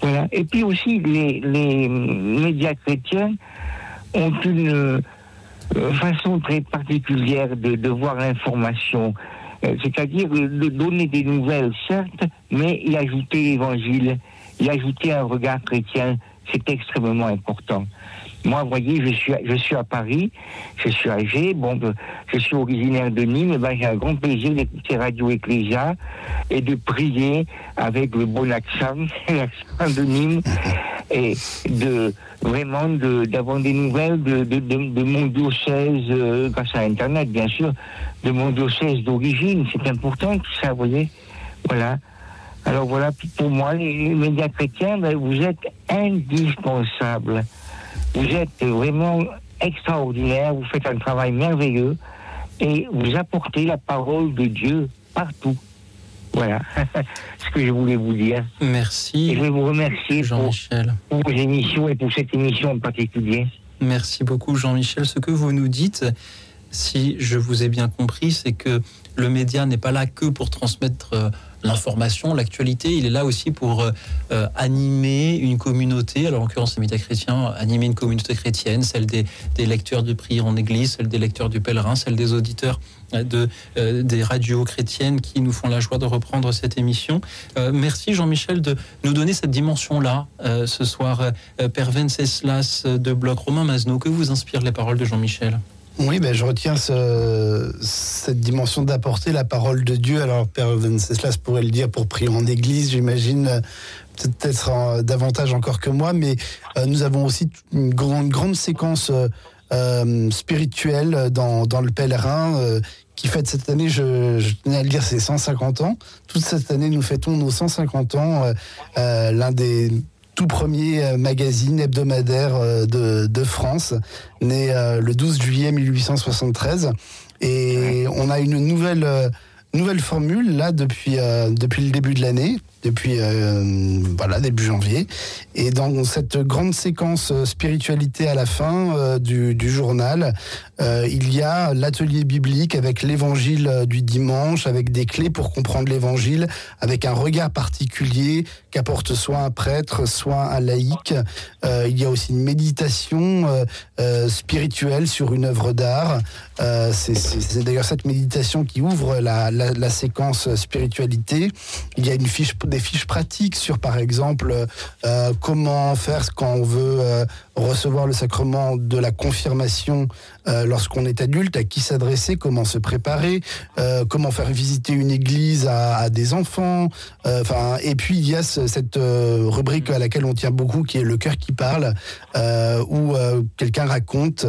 Voilà. Et puis aussi, les, les médias chrétiens ont une euh, façon très particulière de, de voir l'information. Euh, C'est-à-dire de donner des nouvelles, certes, mais y ajouter l'évangile, y ajouter un regard chrétien, c'est extrêmement important. Moi, vous voyez, je suis, à- je suis à Paris, je suis âgé, bon, je suis originaire de Nîmes, et ben, j'ai un grand plaisir d'écouter Radio Ecclesia et de prier avec le bon accent, l'accent de Nîmes, et de vraiment de- d'avoir des nouvelles de, de, de, mon diocèse, euh, grâce à Internet, bien sûr, de mon diocèse d'origine. C'est important tout ça, vous voyez. Voilà. Alors voilà, pour moi, les, les médias chrétiens, ben, vous êtes indispensables. Vous êtes vraiment extraordinaire, vous faites un travail merveilleux et vous apportez la parole de Dieu partout. Voilà ce que je voulais vous dire. Et Merci je vais vous remercier pour, Jean-Michel. pour vos émissions et pour cette émission en particulier. Merci beaucoup Jean-Michel. Ce que vous nous dites, si je vous ai bien compris, c'est que le média n'est pas là que pour transmettre euh, l'information, l'actualité, il est là aussi pour euh, euh, animer une communauté, alors en l'occurrence les médias chrétiens, animer une communauté chrétienne, celle des, lecteurs de prière en église, celle des lecteurs du pèlerin, celle des auditeurs euh, de, des radios chrétiennes qui nous font la joie de reprendre cette émission. Merci Jean-Michel de nous donner cette dimension-là ce soir. Père Venceslas de Bloc, Romain Mazno, que vous inspirent les paroles de Jean-Michel? Oui, ben, je retiens ce- cette dimension d'apporter la parole de Dieu. Alors, Père Venceslas pourrait le dire pour prier en église, j'imagine, euh, peut-être davantage encore que moi, mais euh, nous avons aussi une grande, grande séquence euh, spirituelle dans, dans le pèlerin. qui fête cette année, je, tenais à le dire, c'est 150 ans. Toute cette année, nous fêtons nos 150 ans. L'un des tout premiers euh, magazines hebdomadaires euh, de, de France, né euh, le 12 juillet 1873. Et on a une nouvelle, nouvelle formule là depuis, depuis le début de l'année, depuis euh, voilà, début janvier. Et dans cette grande séquence spiritualité à la fin euh, du, du journal, euh, il y a l'atelier biblique avec l'évangile euh, du dimanche, avec des clés pour comprendre l'évangile, avec un regard particulier qu'apporte soit un prêtre, soit un laïc. Euh, il y a aussi une méditation spirituelle sur une œuvre d'art. C'est d'ailleurs cette méditation qui ouvre la, la- séquence spiritualité. Il y a une fiche, des fiches pratiques sur, par exemple, comment faire quand on veut recevoir le sacrement de la confirmation euh, lorsqu'on est adulte, à qui s'adresser, comment se préparer, euh, comment faire visiter une église à, des enfants. euh, Enfin, et puis il y a ce- cette rubrique à laquelle on tient beaucoup, qui est le cœur qui parle, où quelqu'un raconte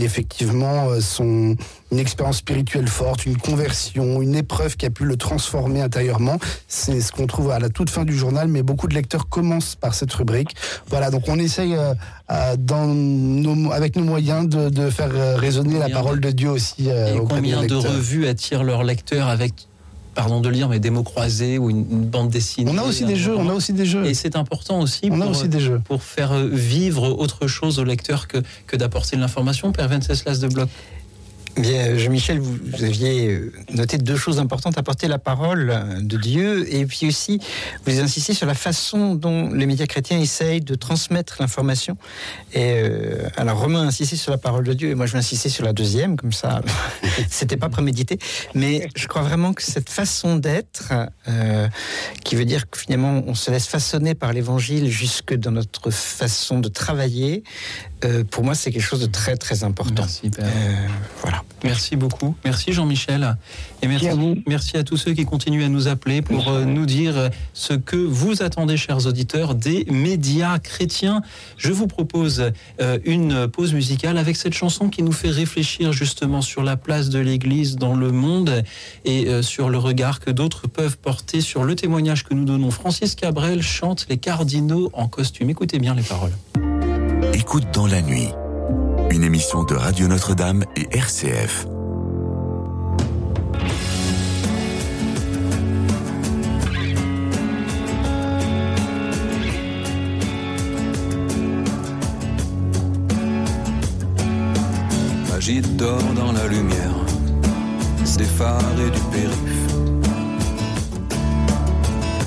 effectivement son une expérience spirituelle forte, une conversion, une épreuve qui a pu le transformer intérieurement. C'est ce qu'on trouve à la toute fin du journal, mais beaucoup de lecteurs commencent par cette rubrique. Voilà, donc on essaye euh, euh, dans nos- avec nos moyens de, de faire euh, résonner la parole de Dieu aussi Et combien de revues attirent leurs lecteurs avec, pardon de lire, mais des mots croisés ou une, une bande dessinée On a aussi des jeux, on a aussi des jeux. Et c'est important aussi On a pour, aussi des jeux. pour faire vivre autre chose au lecteur que, que d'apporter de l'information. Père Venceslas de Bloc. Bien, Jean-Michel, vous, aviez euh, noté deux choses importantes apporter la parole de Dieu et puis aussi vous insistez sur la façon dont les médias chrétiens essayent de transmettre l'information. Et euh, alors Romain a insisté sur la parole de Dieu et moi je vais insister sur la deuxième, comme ça c'était pas prémédité. Mais je crois vraiment que cette façon d'être, euh, qui veut dire que finalement on se laisse façonner par l'évangile jusque dans notre façon de travailler, euh, pour moi, c'est quelque chose de très très important. Merci, euh, voilà. Merci beaucoup. Merci Jean-Michel. Et merci, merci à, tous ceux qui continuent à nous appeler pour euh, nous dire ce que vous attendez, chers auditeurs, des médias chrétiens. Je vous propose une pause musicale avec cette chanson qui nous fait réfléchir justement sur la place de l'Église dans le monde et sur le regard que d'autres peuvent porter sur le témoignage que nous donnons. Francis Cabrel chante Les cardinaux en costume. Écoutez bien les paroles. Écoute dans la nuit, une émission de Radio Notre-Dame et RCF. Agite d'or dans la lumière, et du périph.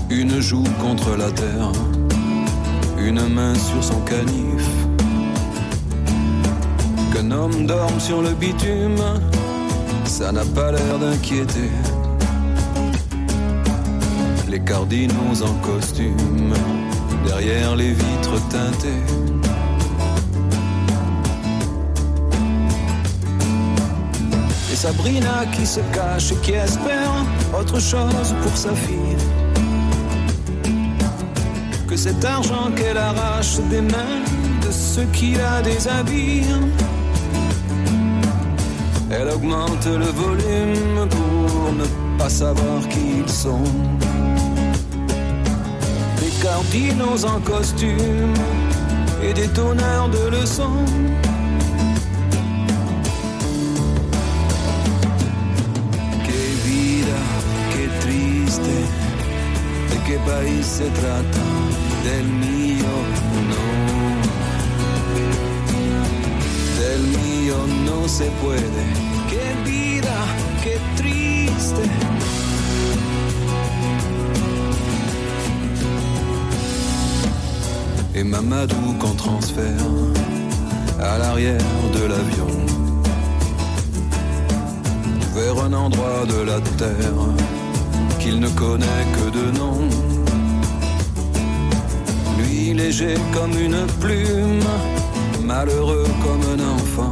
Une joue contre la terre, une main sur son canif Qu'un homme dorme sur le bitume, ça n'a pas l'air d'inquiéter. Les cardinaux en costume, derrière les vitres teintées. Et Sabrina qui se cache et qui espère autre chose pour sa fille. Que cet argent qu'elle arrache des mains de ceux qui la déshabillent elle augmente le volume pour ne pas savoir qui ils sont. Des cardinaux en costume et des tonneurs de leçons. Que vida, que triste, de qué país se trata, del mío, no. Del se puede qué triste. Et Mamadou qu'on transfère à l'arrière de l'avion vers un endroit de la terre qu'il ne connaît que de nom. Lui léger comme une plume, malheureux comme un enfant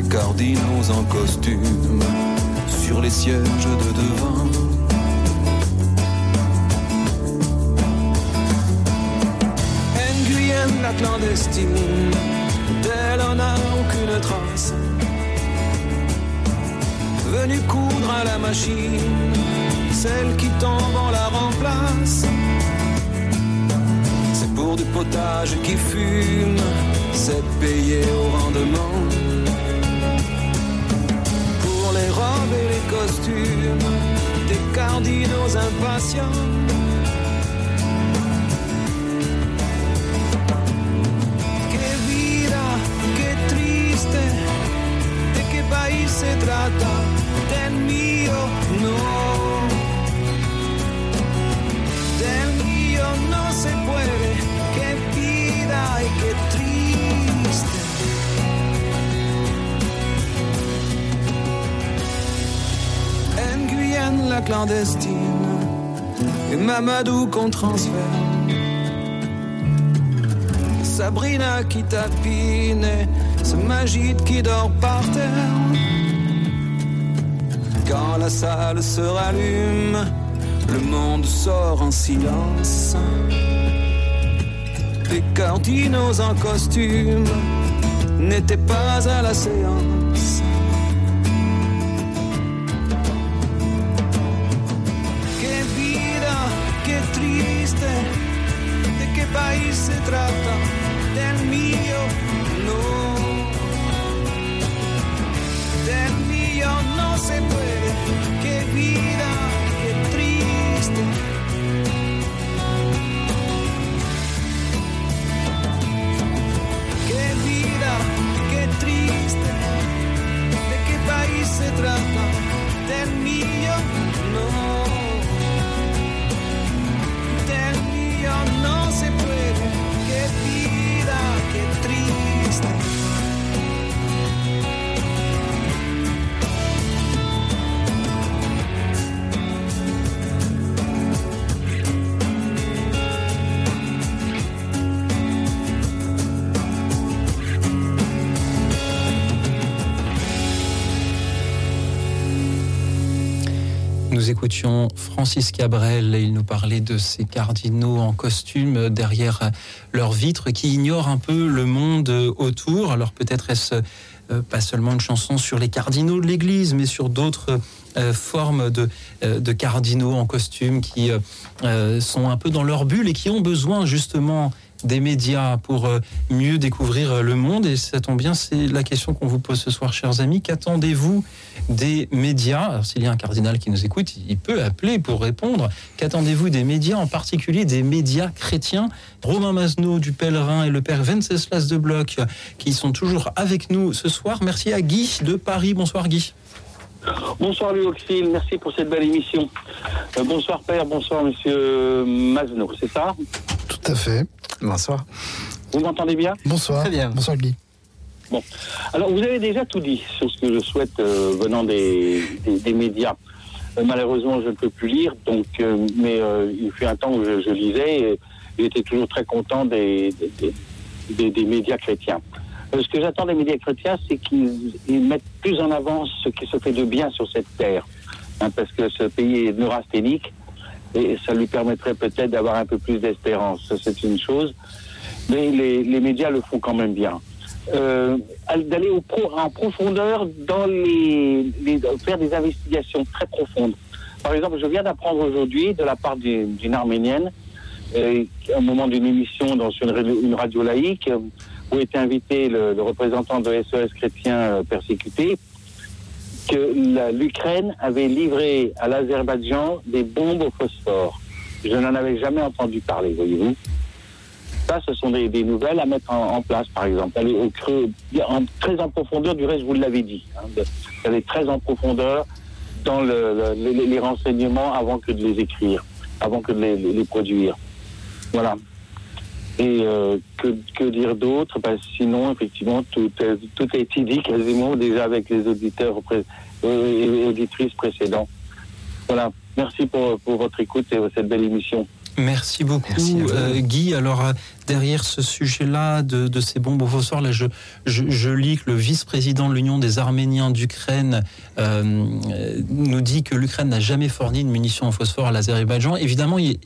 les cardinaux en costume sur les sièges de devant. Guyenne la clandestine, d'elle on n'a aucune trace. Venue coudre à la machine, celle qui tombe, on la remplace. C'est pour du potage qui fume, c'est payé au rendement les costumes des cardinaux impatients. Clandestine et Mamadou qu'on transfère. Sabrina qui tapine ce Magide qui dort par terre. Quand la salle se rallume, le monde sort en silence. Les cardinaux en costume n'étaient pas à la séance. trata del mío, no. Del mío no se puede, qué vida, qué triste. Qué vida, qué triste. ¿De qué país se trata? Del mío, no. Écoutions Francis Cabrel et il nous parlait de ces cardinaux en costume derrière leurs vitres qui ignorent un peu le monde autour. Alors peut-être est-ce euh, pas seulement une chanson sur les cardinaux de l'Église, mais sur d'autres euh, formes de, euh, de cardinaux en costume qui sont un peu dans leur bulle et qui ont besoin justement des médias pour mieux découvrir le monde. Et ça tombe bien, c'est la question qu'on vous pose ce soir, chers amis. Qu'attendez-vous des médias Alors, s'il y a un cardinal qui nous écoute, il peut appeler pour répondre. Qu'attendez-vous des médias, en particulier des médias chrétiens? Romain Masneau du Pèlerin et le père Venceslas de Bloch qui sont toujours avec nous ce soir. Merci à Guy de Paris. Bonsoir Guy. Bonsoir Louis Auxil, merci pour cette belle émission. Euh, bonsoir Père, bonsoir Monsieur Mazno, c'est ça? Tout à fait. Bonsoir. Vous m'entendez bien? Bonsoir. Très bien. Bonsoir Guy. Alors vous avez déjà tout dit sur ce que je souhaite euh, venant des, des- des médias. Euh, malheureusement, je ne peux plus lire, donc, euh, mais euh, il fut un temps où je, je lisais et j'étais toujours très content des, des- des- médias chrétiens. Euh, ce que j'attends des médias chrétiens, c'est qu'ils ils mettent plus en avant ce qui se fait de bien sur cette terre, hein, parce que ce pays est neurasthénique et ça lui permettrait peut-être d'avoir un peu plus d'espérance. C'est une chose, mais les, les médias le font quand même bien d'aller au pro- en profondeur dans les, faire des investigations très profondes. Par exemple, je viens d'apprendre aujourd'hui de la part d'une arménienne, euh, au moment d'une émission dans une, radio- laïque, euh, où était invité le, représentant de SOS chrétien euh, persécuté, que l'Ukraine avait livré à l'Azerbaïdjan des bombes au phosphore. Je n'en avais jamais entendu parler, voyez-vous. Ça, ce sont des, nouvelles à mettre en, place, par exemple. Aller au creux, très en profondeur, du reste, vous l'avez dit. Hein, d'aller très en profondeur dans le- le- les, renseignements avant que de les écrire, avant que de les, produire. Voilà. Et euh, que, dire d'autre? Ben, Sinon, effectivement, tout, est- tout a été dit quasiment déjà avec les auditeurs euh, et auditrices précédents. Voilà. Merci pour votre écoute et cette belle émission. Merci beaucoup, Merci euh, Guy. Alors, euh, derrière ce sujet-là de, de ces bombes au phosphore, là, je, je, je lis que le vice-président de l'Union des Arméniens d'Ukraine euh, nous dit que l'Ukraine n'a jamais fourni de munitions au phosphore à l'Azerbaïdjan. Évidemment, il,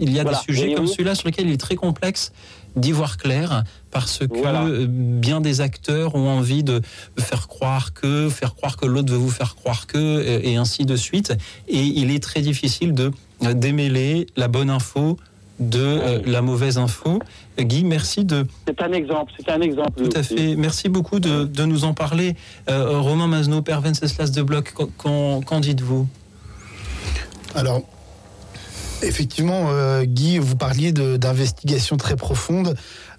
il y a Voilà, des sujets comme celui-là sur lesquels il est très complexe d'y voir clair parce que Voilà. bien des acteurs ont envie de faire croire que, faire croire que l'autre veut vous faire croire que, et ainsi de suite. Et il est très difficile de démêler la bonne info de euh, la mauvaise info. Euh, Guy, merci de C'est un exemple. C'est un exemple. tout à fait. Merci beaucoup de, de nous en parler. Euh, Romain Mazno, Père Venceslas de Bloch, qu'en- dites-vous? Alors, effectivement, euh, Guy, vous parliez d'investigations très profondes.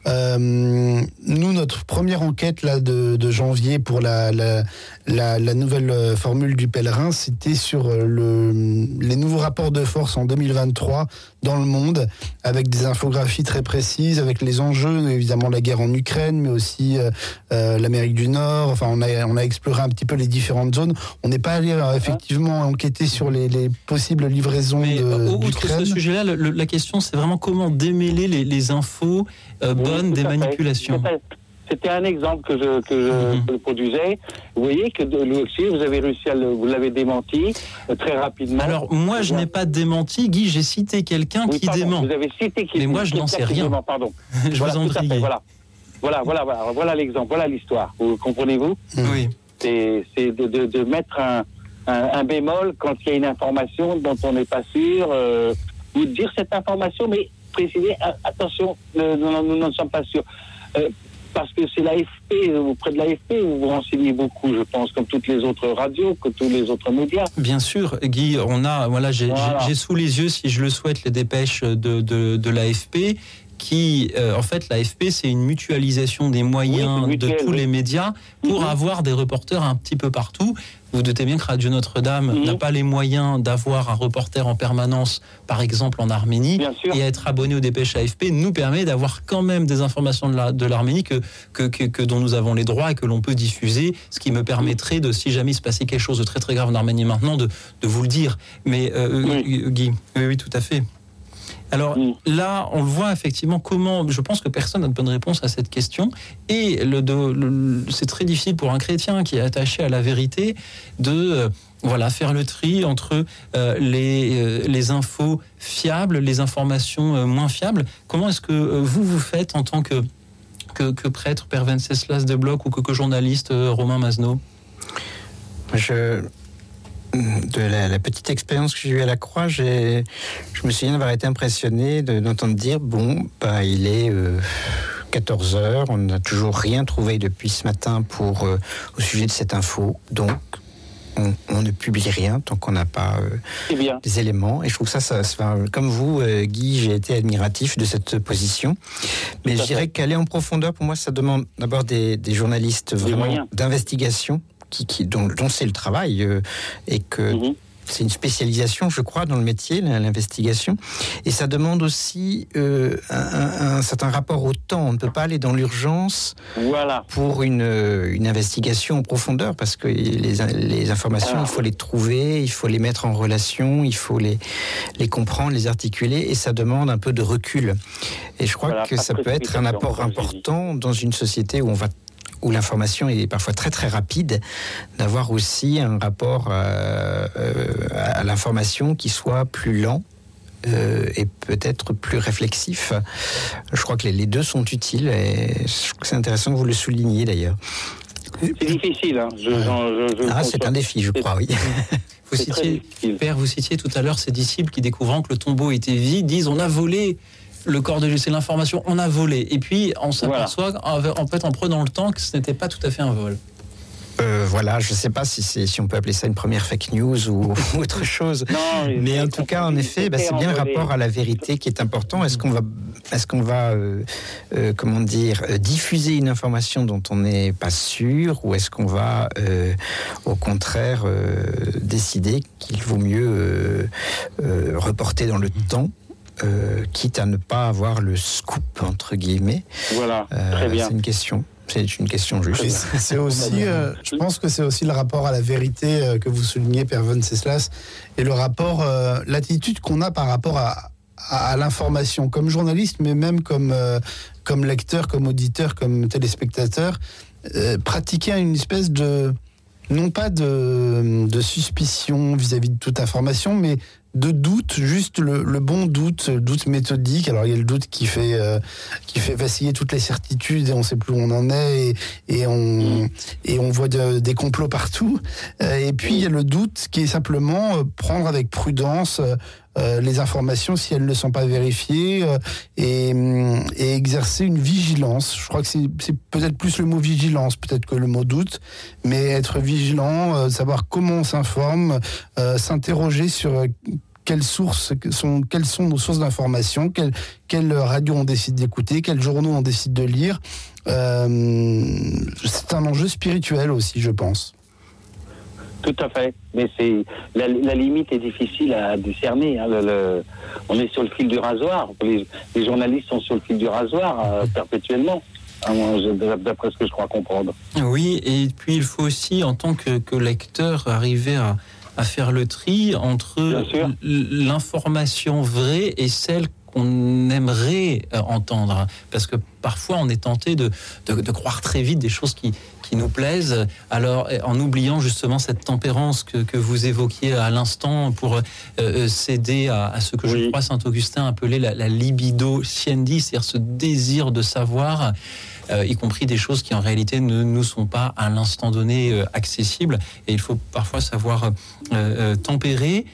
Euh, nous, notre première enquête là, de, de janvier pour la, la, la, la nouvelle euh, formule du pèlerin, c'était sur euh, le, les nouveaux rapports de force en 2023 dans le monde, avec des infographies très précises, avec les enjeux, évidemment la guerre en Ukraine, mais aussi euh, euh, l'Amérique du Nord. Enfin, on a, on a exploré un petit peu les différentes zones. On n'est pas allé euh, effectivement enquêter sur les, les possibles livraisons Mais de- euh, outre ce sujet-là, la question c'est vraiment comment démêler les, les infos euh, Oui, bonnes des fait. C'était- un exemple que je, que je, Mhm. que je produisais. Vous voyez que lui aussi, vous avez réussi à le, vous l'avez démenti euh, très rapidement. Alors moi je n'ai pas démenti, Guy, j'ai cité quelqu'un Oui, qui pardon, dément. Vous avez cité qui Mais moi, je n'en sais rien. Pardon. Je voilà, vous en prie. fait, voilà. Voilà, voilà, voilà, voilà l'exemple, voilà l'histoire. Vous comprenez-vous Oui. C'est c'est de, de, de mettre un, un, un bémol quand il y a une information dont on n'est pas sûr, euh, ou de dire cette information, mais préciser, ah, attention, nous nous n'en sommes pas sûrs. Euh, parce que c'est l'AFP, auprès de l'AFP, vous vous renseignez beaucoup, je pense, comme toutes les autres radios, comme tous les autres médias. Bien sûr, Guy, on a, voilà, j'ai Voilà. sous les yeux, si je le souhaite, les dépêches de, de, de l'AFP qui, euh, en fait, l'AFP, c'est une mutualisation des moyens Oui, de tous les médias pour Mhm. avoir des reporters un petit peu partout. Vous vous doutez bien que Radio Notre-Dame Mhm. n'a pas les moyens d'avoir un reporter en permanence, par exemple en Arménie. Bien sûr. Et être abonné aux dépêches AFP nous permet d'avoir quand même des informations de la- de l'Arménie que, que, que- que dont nous avons les droits et que l'on peut diffuser, ce qui me permettrait de, si jamais il se passait quelque chose de très très grave en Arménie maintenant, de, de vous le dire. Mais euh, Oui. euh, Guy, oui, oui, tout à fait. Alors Mm. là, on le voit effectivement comment. Je pense que personne n'a de bonne réponse à cette question. Et le, c'est très difficile pour un chrétien qui est attaché à la vérité de euh, voilà faire le tri entre euh, les, euh, les infos fiables, les informations euh, moins fiables. Comment est-ce que euh, vous vous faites en tant que que, que prêtre, Père Venceslas de Bloch ou que, que journaliste euh, Romain Mazno Je, de la, la petite expérience que j'ai eue à la Croix, j'ai, je me souviens d'avoir été impressionné de- d'entendre dire bon, bah, il est 14 heures, on n'a toujours rien trouvé depuis ce matin pour euh, au sujet de cette info, donc on, on ne publie rien tant qu'on n'a pas euh, bien. des éléments. Et je trouve ça, ça, ça- comme vous, euh, Guy, j'ai été admiratif de cette position. Mais je dirais qu'aller en profondeur, pour moi, ça demande d'abord des, des journalistes vraiment d'investigation, qui, qui, dont, dont c'est le travail, euh, et que Mhm. c'est une spécialisation, je crois, dans le métier, l'investigation. Et ça demande aussi euh, un, certain rapport au temps. On ne peut pas aller dans l'urgence Voilà. pour une, euh, une investigation en profondeur parce que les, les informations, il faut les trouver, il faut les mettre en relation, il faut les, les comprendre, les articuler et ça demande un peu de recul. Et je crois Voilà, que ça peut être un apport important dans une société où on va où l'information est parfois très très rapide, d'avoir aussi un rapport euh, euh, à l'information qui soit plus lent euh, et peut-être plus réflexif. Je crois que les, les deux sont utiles et je trouve que c'est intéressant que vous le souligniez d'ailleurs. C'est difficile. Hein. Je, Ah, c'est un défi, je crois, oui. Vous citiez. Père, vous citiez tout à l'heure ces disciples qui, découvrant que le tombeau était vide, disent on a volé le corps de Jésus. C'est l'information, on a volé. Et puis on s'aperçoit, en en fait, en prenant le temps, que ce n'était pas tout à fait un vol. Euh, voilà, je ne sais pas si, c'est- si on peut appeler ça une première fake news ou, ou autre chose. Non, Mais en tout cas, en effet, bah, c'est bien le rapport à la vérité qui est important. Est-ce qu'on va, est-ce qu'on va, euh, euh, comment dire, euh, diffuser une information dont on n'est pas sûr, ou est-ce qu'on va, euh, au contraire, euh, décider qu'il vaut mieux euh, euh, reporter dans le temps, euh, quitte à ne pas avoir le scoop entre guillemets. Voilà, Euh, très bien. C'est une question. C'est une question juste. C'est aussi, euh, je pense que c'est aussi le rapport à la vérité euh, que vous soulignez, Père Venceslas, et le rapport, euh, l'attitude qu'on a par rapport à, à, à l'information, comme journaliste, mais même comme, euh, comme lecteur, comme auditeur, comme téléspectateur, euh, pratiquer une espèce de, non pas de, de suspicion vis-à-vis de toute information, mais de doute, juste le, bon doute, le doute méthodique. Alors il y a le doute qui fait, euh, qui fait vaciller toutes les certitudes et on sait plus où on en est et, on, voit de- des complots partout. Euh, et puis il y a le doute qui est simplement euh, prendre avec prudence les informations si elles ne sont pas vérifiées euh, et, hum, et exercer une vigilance. Je crois que c'est peut-être plus le mot vigilance, peut-être que le mot doute, mais être vigilant, euh, savoir comment on s'informe, euh, s'interroger sur euh, quelles sources sont, quelles sont nos sources d'information, quelles, radios on décide d'écouter, quels journaux on décide de lire. Euh, c'est un enjeu spirituel aussi, je pense. Tout à fait. Mais c'est la, la limite est difficile à discerner. hein. Le- le- on est sur le fil du rasoir. Les, les journalistes sont sur le fil du rasoir euh, perpétuellement. hein, D'après ce que je crois comprendre. Oui, et puis il faut aussi, en tant que, que lecteur, arriver à, à faire le tri entre l'information vraie et celle qu'on aimerait euh, entendre. Parce que parfois, on est tenté de, de- de croire très vite des choses qui, qui nous plaisent, alors euh, en oubliant justement cette tempérance que, que vous évoquiez à l'instant pour euh, euh, céder à, à ce que je crois Saint-Augustin appelait la, la libido sciendi, c'est-à-dire ce désir de savoir euh, y compris des choses qui en réalité ne nous sont pas à l'instant donné euh, accessibles. Et il faut parfois savoir euh, tempérer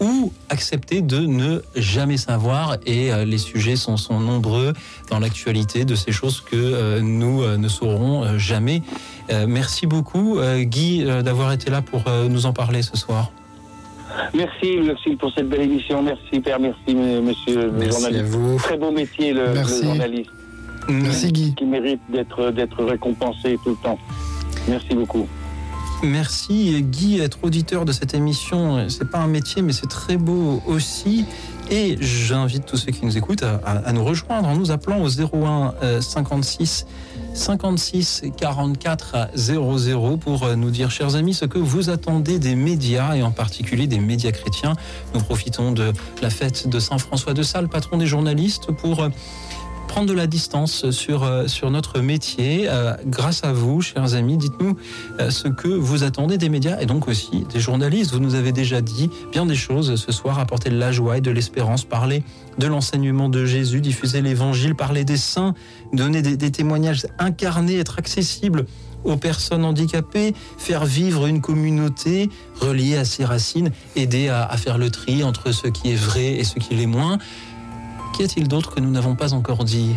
ou accepter de ne jamais savoir. Et euh, les sujets sont, sont nombreux dans l'actualité de ces choses que euh, nous euh, ne saurons jamais. Merci beaucoup, Guy, d'avoir été là pour nous en parler ce soir. Merci, merci pour cette belle émission. Merci, Père. Merci, monsieur le Merci à journaliste. vous. Très beau métier, le, le Merci. journaliste, Merci Guy. qui mérite d'être récompensé tout le temps. Merci beaucoup. Merci Guy, être auditeur de cette émission, c'est pas un métier, mais c'est très beau aussi. Et j'invite tous ceux qui nous écoutent à, nous rejoindre en nous appelant au 01 euh, 56 56 44 00 pour euh, nous dire, chers amis, ce que vous attendez des médias et en particulier des médias chrétiens. Nous profitons de la fête de Saint François de Sales, patron des journalistes, pour euh, prendre de la distance sur, euh, sur notre métier. Euh, grâce à vous, chers amis, dites-nous euh, ce que vous attendez des médias et donc aussi des journalistes. Vous nous avez déjà dit bien des choses ce soir, apporter de la joie et de l'espérance, parler de l'enseignement de Jésus, diffuser l'évangile, parler des saints, donner des, témoignages incarnés, être accessible aux personnes handicapées, faire vivre une communauté reliée à ses racines, aider à, à faire le tri entre ce qui est vrai et ce qui l'est moins. Qu'y a-t-il d'autre que nous n'avons pas encore dit?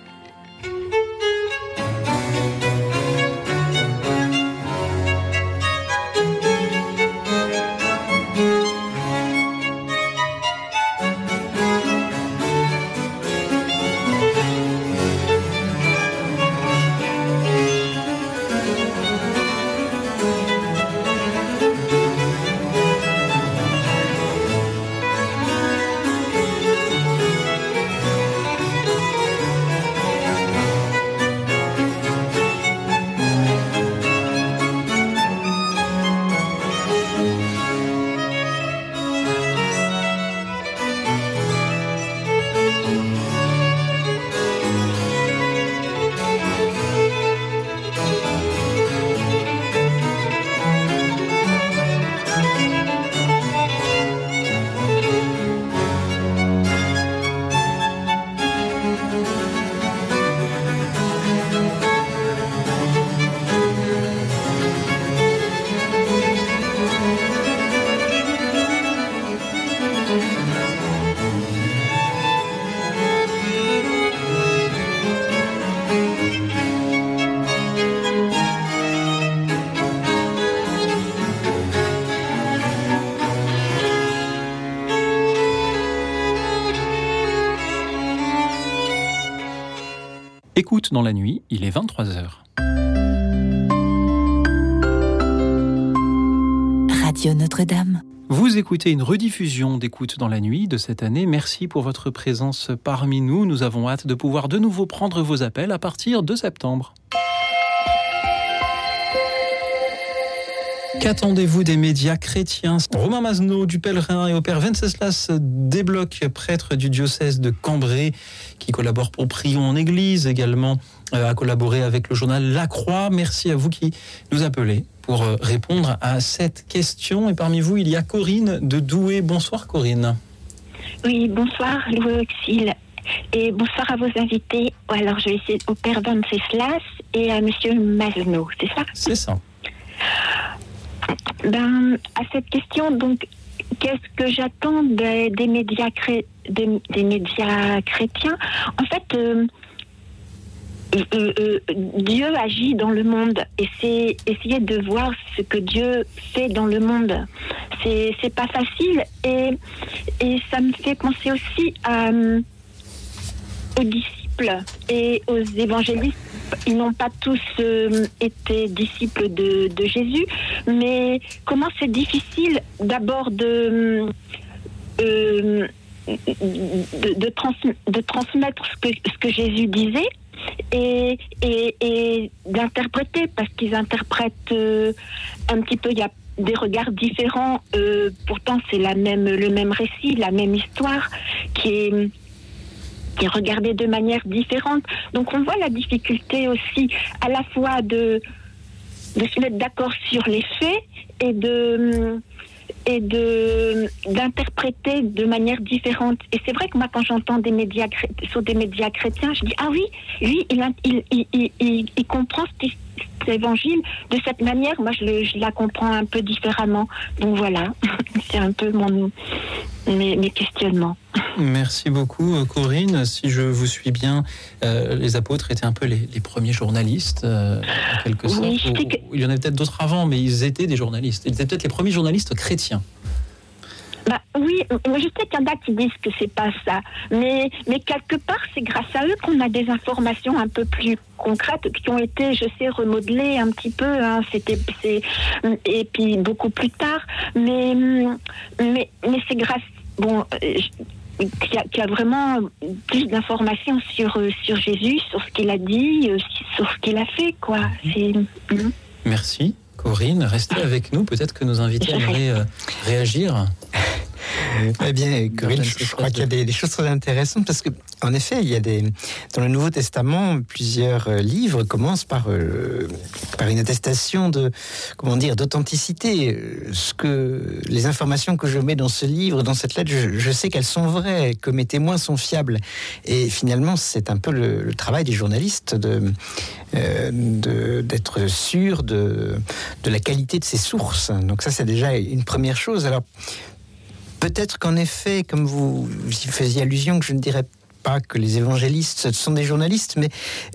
Écoute dans la nuit, il est 23h. Radio Notre-Dame. Vous écoutez une rediffusion d'écoute dans la nuit de cette année. Merci pour votre présence parmi nous. Nous avons hâte de pouvoir de nouveau prendre vos appels à partir de septembre. Qu'attendez-vous des médias chrétiens? Romain Mazno du Pèlerin et au père Venceslas Desblocs, prêtre du diocèse de Cambrai, qui collabore pour Prions en Église également, euh, a collaboré avec le journal La Croix. Merci à vous qui nous appelez pour euh, répondre à cette question. Et parmi vous, il y a Corinne de Douai. Bonsoir Corinne. Oui, bonsoir Louis Auxil. Et bonsoir à vos invités. Alors, je vais essayer au père Venceslas et à monsieur Mazno, c'est ça? C'est ça. Ben, à cette question, donc, qu'est-ce que j'attends des, médias, cré- des, médias chrétiens En fait, euh, euh, euh, Dieu agit dans le monde et c'est essayer de voir ce que Dieu fait dans le monde. C'est c'est pas facile et, et ça me fait penser aussi à, aux et aux évangélistes. Ils n'ont pas tous euh, été disciples de, Jésus, mais comment c'est difficile d'abord de, euh, de, de trans- de transmettre ce que, ce que Jésus disait et, et, et d'interpréter, parce qu'ils interprètent euh, un petit peu, il y a des regards différents, pourtant c'est la même, le même récit, la même histoire qui est qui est de manière différente. Donc on voit la difficulté aussi à la fois de, se mettre d'accord sur les faits et de et de d'interpréter de manière différente. Et c'est vrai que moi, quand j'entends des médias sur des médias chrétiens, je dis ah oui, lui, il, il, il, il, comprend cet, cet évangile de cette manière. Moi, je, le- je la comprends un peu différemment. Donc voilà, c'est un peu mon mes, mes questionnements. Merci beaucoup euh, Corinne. Si je vous suis bien, euh, les apôtres étaient un peu les, les premiers journalistes, euh, en quelque sorte. Oui, Ou- Il y en avait peut-être d'autres avant, mais ils étaient des journalistes. Ils étaient peut-être les premiers journalistes chrétiens. Bah, oui, je sais qu'il y en a qui disent que c'est pas ça, mais, mais quelque part c'est grâce à eux qu'on a des informations un peu plus concrètes qui ont été, je sais, remodelées un petit peu. Hein, C'était, et puis beaucoup plus tard, mais mais, mais c'est grâce, bon. euh, je- qu'il y, a, vraiment plus d'informations sur euh, sur Jésus, sur ce qu'il a dit, euh, sur ce qu'il a fait, quoi. Mhm. Merci Corinne. Restez avec nous. Peut-être que nos invités aimeraient euh, réagir. Eh bien, Corinne, je, je crois qu'il y a des, des choses très intéressantes parce que, en effet, il y a des dans le Nouveau Testament, plusieurs euh, livres commencent par euh, par une attestation de comment dire d'authenticité. Euh, Ce que les informations que je mets dans ce livre, dans cette lettre, je, je sais qu'elles sont vraies, que mes témoins sont fiables. Et finalement, c'est un peu le, le travail des journalistes de euh, d'être sûr de de la qualité de ces sources. Donc ça, c'est déjà une première chose. Alors Peut-être qu'en effet, comme vous, y faisiez allusion, que je ne dirais pas que les évangélistes sont des journalistes, mais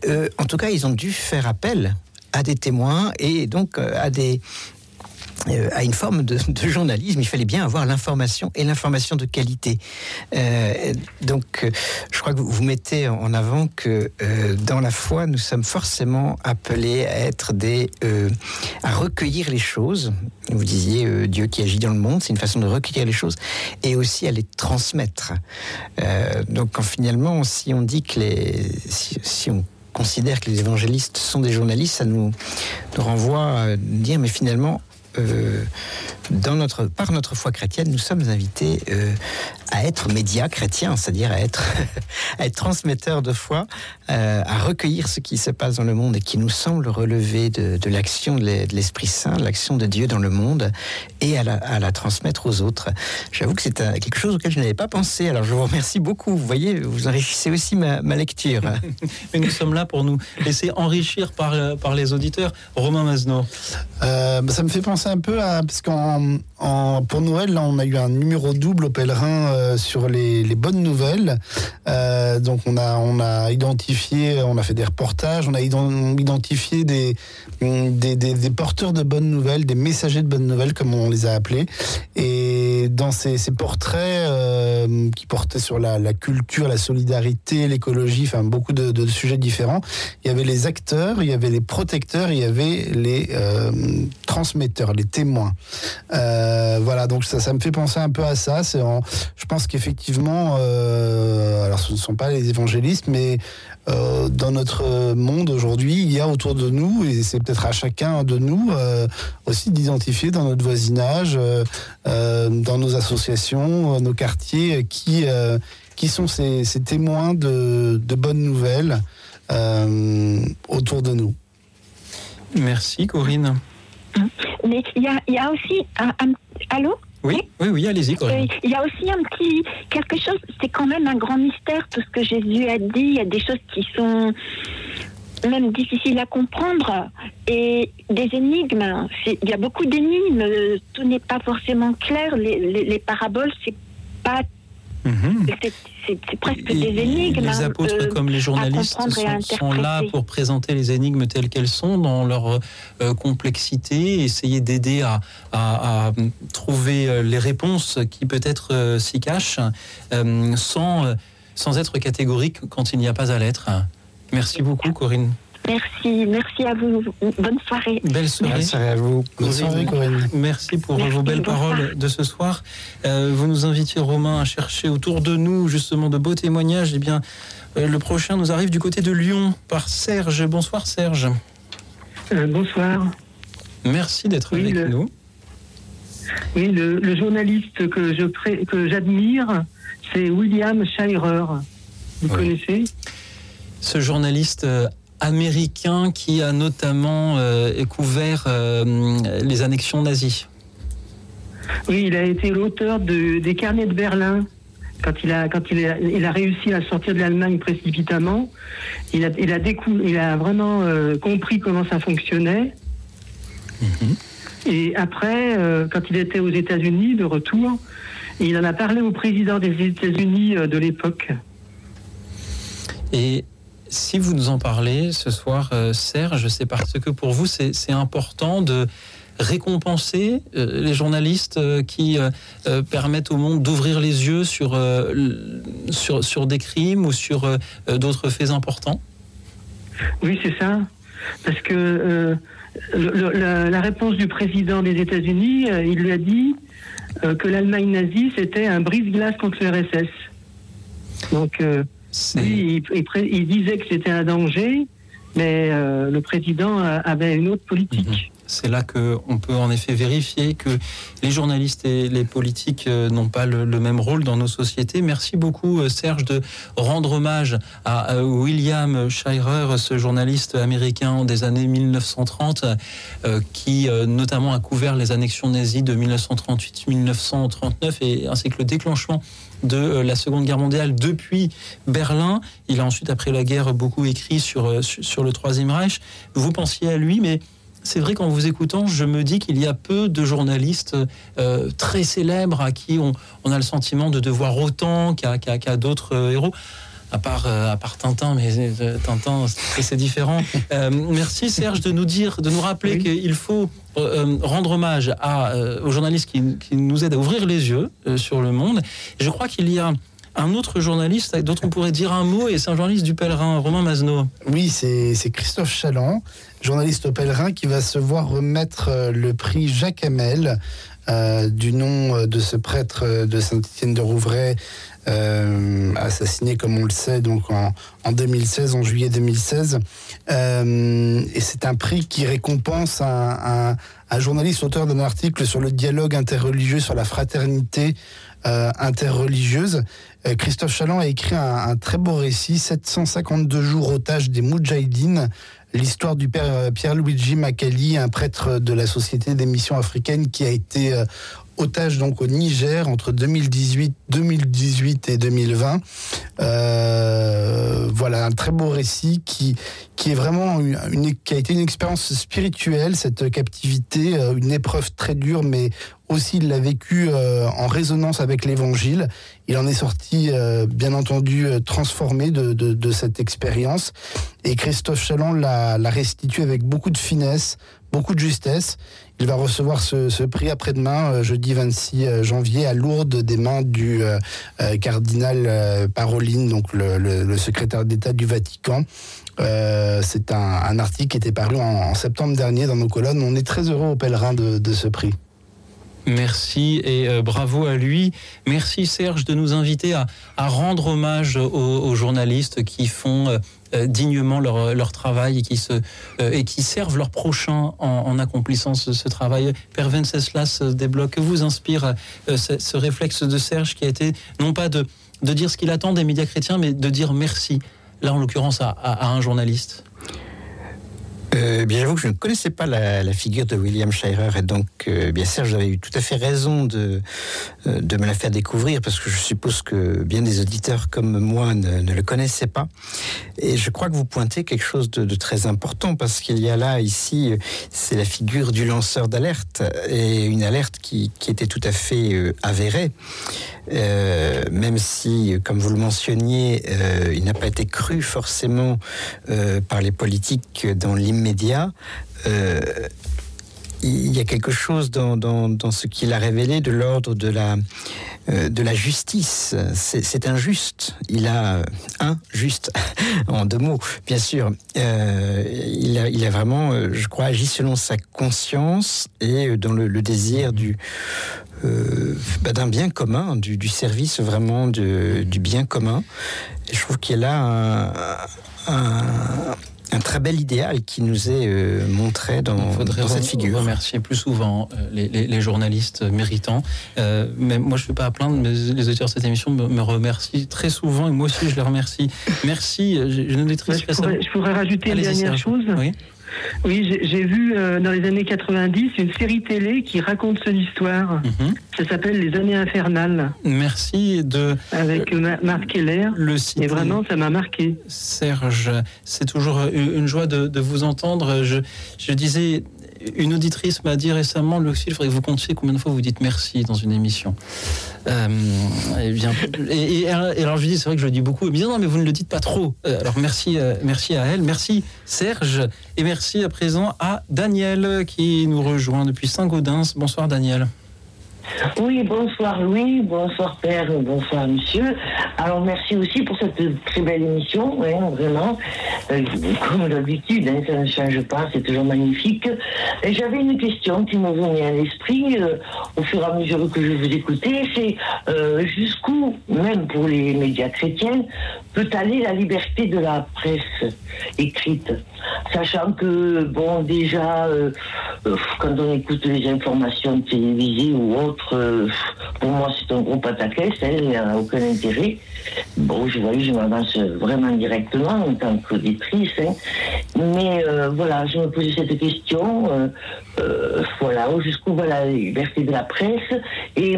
euh, en tout cas, ils ont dû faire appel à des témoins et donc euh, à des euh, à une forme de, journalisme. Il fallait bien avoir l'information et l'information de qualité. Euh, donc, euh, je crois que vous, mettez en avant que dans la foi, nous sommes forcément appelés à être des, à recueillir les choses. Vous disiez Dieu qui agit dans le monde, c'est une façon de recueillir les choses et aussi à les transmettre. Donc, finalement, si on dit que les, si, si on considère que les évangélistes sont des journalistes, ça nous, nous renvoie à dire, mais finalement, euh, dans notre, par notre foi chrétienne, nous sommes invités euh, à être médias chrétiens, c'est-à-dire à être, à être transmetteurs de foi, euh, à recueillir ce qui se passe dans le monde et qui nous semble relever de, de l'action de l'e- de l'Esprit Saint, de l'action de Dieu dans le monde, et à la, à la transmettre aux autres. J'avoue que c'est quelque chose auquel je n'avais pas pensé. Alors je vous remercie beaucoup. Vous voyez, vous enrichissez aussi ma, ma lecture. Mais nous sommes là pour nous laisser enrichir par, euh, par les auditeurs. Romain Mazno. Euh, bah, ça me fait penser un peu à parce qu'en pour Noël on a eu un numéro double au pèlerin euh, sur les, bonnes nouvelles. Euh, donc on a identifié, on a fait des reportages, on a ident- identifié des porteurs de bonnes nouvelles, des messagers de bonnes nouvelles comme on les a appelés. Et dans ces, portraits euh, qui portaient sur la, culture, la solidarité, l'écologie, enfin beaucoup de, de sujets différents, il y avait les acteurs, il y avait les protecteurs, il y avait les euh, transmetteurs, les témoins. Euh, voilà, donc ça, me fait penser un peu à ça. Je pense qu'effectivement, euh, alors ce ne sont pas les évangélistes, mais euh, dans notre monde aujourd'hui, il y a autour de nous, et c'est peut-être à chacun de nous aussi d'identifier dans notre voisinage, dans nos associations, nos quartiers, qui, sont ces, témoins de, bonnes nouvelles autour de nous. Merci Corinne. Mais il y a, il y a aussi un, un- Allô Oui, oui, oui, allez-y. Euh, Il y a aussi un petit quelque chose, c'est quand même un grand mystère tout ce que Jésus a dit. Il y a des choses qui sont même difficiles à comprendre et des énigmes. Il y a beaucoup d'énigmes. Tout n'est pas forcément clair. Les, les- les paraboles, c'est pas. C'est c'est presque des énigmes. Les hein, apôtres, euh, comme les journalistes, sont, sont là pour présenter les énigmes telles qu'elles sont, dans leur euh, complexité, essayer d'aider à, à- à trouver euh, les réponses qui peut-être euh, s'y cachent, sans, sans être catégorique quand il n'y a pas à l'être. Merci beaucoup, Corinne. Merci, merci à vous. Bonne soirée. Belle soirée. Bonne soirée à vous. Bonne soirée, Corinne. Merci pour Merci, vos belles paroles de ce soir. Euh, vous nous invitiez, Romain, à chercher autour de nous justement de beaux témoignages. Eh bien, euh, le prochain nous arrive du côté de Lyon par Serge. Bonsoir Serge. Euh, bonsoir. Merci d'être Oui, avec le- nous. Oui, le, le journaliste que je pré- que j'admire, c'est William Shirer. Vous connaissez? Ce journaliste euh, américain qui a notamment euh, couvert euh, les annexions nazies. Oui, il a été l'auteur de- des carnets de Berlin. Quand il a, quand il a, il a réussi à sortir de l'Allemagne précipitamment, il a, il a, décou- il a vraiment euh, compris comment ça fonctionnait. Et après, euh, quand il était aux États-Unis, de retour, il en a parlé au président des États-Unis euh, de l'époque. Et si vous nous en parlez ce soir, euh, Serge, c'est parce que pour vous, c'est important de récompenser euh, les journalistes euh, qui permettent au monde d'ouvrir les yeux sur, sur, des crimes ou sur d'autres faits importants? Oui, c'est ça. Parce que la, réponse du président des États-Unis, il lui a dit que l'Allemagne nazie, c'était un brise-glace contre le RSS. Donc, lui, il, il pré- il disait que c'était un danger, mais euh, le président avait une autre politique. C'est là qu'on peut en effet vérifier que les journalistes et les politiques euh, n'ont pas le, le même rôle dans nos sociétés. Merci beaucoup euh, Serge de rendre hommage à William Shirer, ce journaliste américain des années 1930, euh, qui euh, notamment a couvert les annexions nazies de 1938-1939 et ainsi que le déclenchement de euh, la Seconde Guerre mondiale depuis Berlin. Il a ensuite, après la guerre, beaucoup écrit sur, euh, sur le Troisième Reich. Vous pensiez à lui, mais c'est vrai qu'en vous écoutant, je me dis qu'il y a peu de journalistes euh, très célèbres à qui on, a le sentiment de devoir autant qu'à d'autres héros. À part, euh, à part Tintin, mais euh, Tintin, c'est différent. Euh, merci Serge de nous dire, de nous rappeler qu'il faut euh, rendre hommage à, euh, aux journalistes qui, qui nous aident à ouvrir les yeux euh, sur le monde. Et je crois qu'il y a un autre journaliste dont on pourrait dire un mot, et c'est un journaliste du Pèlerin, Romain Mazno. Oui, c'est Christophe Chaland, journaliste au Pèlerin, qui va se voir remettre le prix Jacques Hamel, euh, du nom euh, de ce prêtre euh, de Saint-Étienne de Rouvray, assassiné, comme on le sait, donc en, en 2016, en juillet 2016. Euh, et c'est un prix qui récompense un, un- un journaliste auteur d'un article sur le dialogue interreligieux, sur la fraternité euh, interreligieuse. Christophe Chaland a écrit un, un très beau récit, 752 jours otages des Moudjahidines, l'histoire du père euh, Pierre-Luigi Makali, un prêtre de la Société des missions africaines qui a été euh, otage donc au Niger entre 2018, 2018 et 2020. Euh, voilà un très beau récit qui qui est vraiment une, qui a été une expérience spirituelle cette captivité, une épreuve très dure, mais aussi il l'a vécu en résonance avec l'Évangile. Il en est sorti euh, bien entendu euh, transformé de, de, de cette expérience et Christophe Chaland l'a l'a restitué avec beaucoup de finesse, beaucoup de justesse. Il va recevoir ce, prix après-demain, jeudi 26 janvier, à Lourdes, des mains du cardinal Paroline, donc le, secrétaire d'État du Vatican. c'est un, article qui était paru en, septembre dernier dans nos colonnes. On est très heureux aux pèlerins de ce prix. Merci et euh, bravo à lui. Merci Serge de nous inviter à, rendre hommage aux, journalistes qui font euh, euh, dignement leur, travail et qui, se, et qui servent leurs prochains en, accomplissant ce, travail. Père Venceslas Desblocs, que vous inspire ce, réflexe de Serge qui a été non pas de, de dire ce qu'il attend des médias chrétiens, mais de dire merci, là en l'occurrence à un journaliste euh, bien, j'avoue que je ne connaissais pas la, figure de William Shirer et donc, euh, bien sûr, j'avais eu tout à fait raison de, euh, de me la faire découvrir parce que je suppose que bien des auditeurs comme moi ne, le connaissaient pas. Et je crois que vous pointez quelque chose de, très important parce qu'il y a là, ici, c'est la figure du lanceur d'alerte et une alerte qui, qui était tout à fait avérée. Euh, même si, comme vous le mentionniez, euh, il n'a pas été cru forcément euh, par les politiques dans l'immédiat, il y a quelque chose dans, ce qu'il a révélé de l'ordre de la, la justice. C'est injuste. Il a un juste, en deux mots, bien sûr. il, a, vraiment, je crois, agi selon sa conscience et dans le, désir du, euh, bah, d'un bien commun, du, service vraiment du bien commun. je trouve qu'il a là un, très bel idéal qui nous est euh, montré dans, faudrait cette figure. remercier plus souvent euh, les, journalistes méritants. mais moi, je ne fais pas à plaindre, mais les auditeurs de cette émission me, remercient très souvent et moi aussi, je les remercie. Merci. Je, ne je, pourrais, rajouter une dernière chose. Oui. Oui, j'ai vu euh, dans les années 90 une série télé qui raconte son histoire. Mhm. Ça s'appelle Les années infernales. Merci de. Avec Marc Keller. Le site. Et vraiment, ça m'a marqué. Serge, c'est toujours une joie de, vous entendre. Je, je disais une auditrice m'a dit récemment, Luxil, il faudrait que vous comptiez combien de fois vous dites merci dans une émission. Euh, et, bien, et, alors je lui dis, c'est vrai que je le dis beaucoup. Me dit, non, mais vous ne le dites pas trop. Euh, alors merci, euh, merci à elle, merci Serge, et merci à présent à Daniel qui nous rejoint depuis Saint-Gaudens. Bonsoir Daniel. Oui, bonsoir Louis, bonsoir Père, bonsoir Monsieur. Alors merci aussi pour cette très belle émission, hein, vraiment. Euh, comme d'habitude, hein, ça ne change pas, c'est toujours magnifique. J'avais une question qui me venait à l'esprit euh, au fur et à mesure que je vous écoutais, c'est euh, jusqu'où, même pour les médias chrétiens, peut aller la liberté de la presse écrite? Sachant que, bon, déjà, quand on écoute les informations télévisées ou autres, euh, pour moi, c'est un gros pataquès, hein, il n'y a aucun intérêt. Bon, je vois, je m'avance vraiment directement en tant qu'auditrice, hein. mais euh, voilà, je me posais cette question, euh, voilà, jusqu'où va la liberté de la presse, et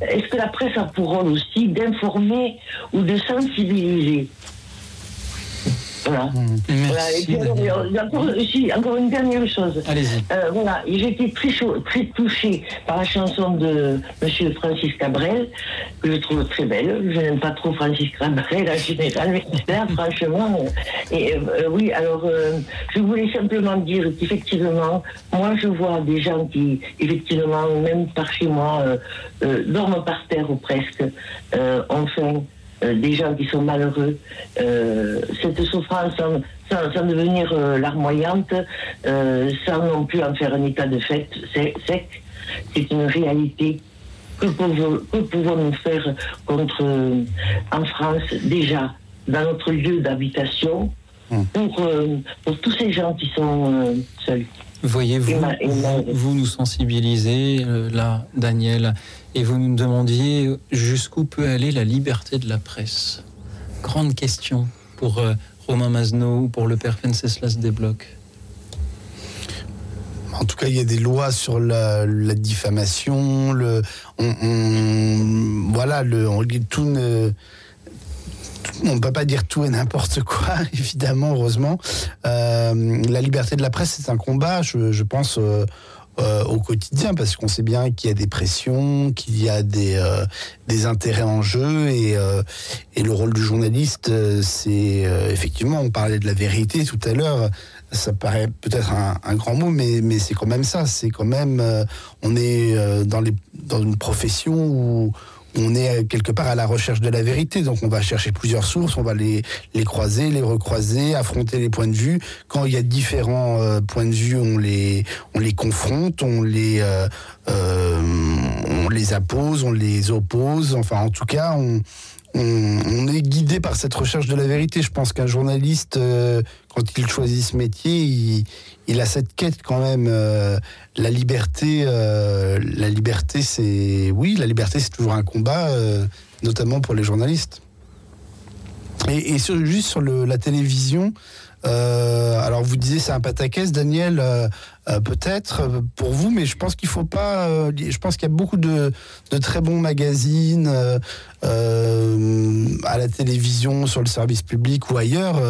est-ce que la presse a pour rôle aussi d'informer ou de sensibiliser? Voilà. Mmh. Merci, encore, une dernière chose. Allez-y. Euh, voilà, j'ai été très, très touchée par la chanson de M. Francis Cabrel, que je trouve très belle. Je n'aime pas trop Francis Cabrel en général, mais là, franchement. Euh, et, euh, oui, alors, je voulais simplement dire qu'effectivement, moi, je vois des gens qui, effectivement, même par chez moi, dorment par terre ou presque, enfin. Euh, des gens qui sont malheureux. Euh, cette souffrance, sans, devenir euh, larmoyante, sans non plus en faire un état de fait sec, c'est une réalité. Que pouvons-nous faire contre, en France, déjà, dans notre lieu d'habitation, hum. pour, pour tous ces gens qui sont seuls? Voyez-vous, vous nous sensibilisez, là, Daniel, et vous nous demandiez jusqu'où peut aller la liberté de la presse. Grande question pour euh, Romain Mazno ou pour le père Venceslas Desblocs. En tout cas, il y a des lois sur la, diffamation. Le, on, voilà, le, on, tout ne, on ne peut pas dire tout et n'importe quoi, évidemment, heureusement. Euh, la liberté de la presse, c'est un combat, je, pense, euh, euh, au quotidien parce qu'on sait bien qu'il y a des pressions, qu'il y a des, euh, des intérêts en jeu et, euh, et le rôle du journaliste, c'est effectivement, on parlait de la vérité tout à l'heure, ça paraît peut-être un, grand mot, mais, mais c'est quand même ça. C'est quand même, on est dans, les, dans une profession où on est quelque part à la recherche de la vérité. Donc on va chercher plusieurs sources, on va les, les croiser, les recroiser, affronter les points de vue. Quand il y a différents euh, points de vue, on les, on les confronte, on les, euh, euh, on les appose, on les oppose. Enfin, en tout cas, on, on, est guidé par cette recherche de la vérité. Je pense qu'un journaliste, quand il choisit ce métier, il, a cette quête quand même. Euh, la liberté, euh, la liberté, c'est oui, la liberté, c'est toujours un combat, euh, notamment pour les journalistes. Et, juste sur la télévision, alors vous disiez c'est un pataquès, Daniel. Peut-être pour vous, mais je pense qu'il faut pas. Je pense qu'il y a beaucoup de, très bons magazines à la télévision, sur le service public ou ailleurs.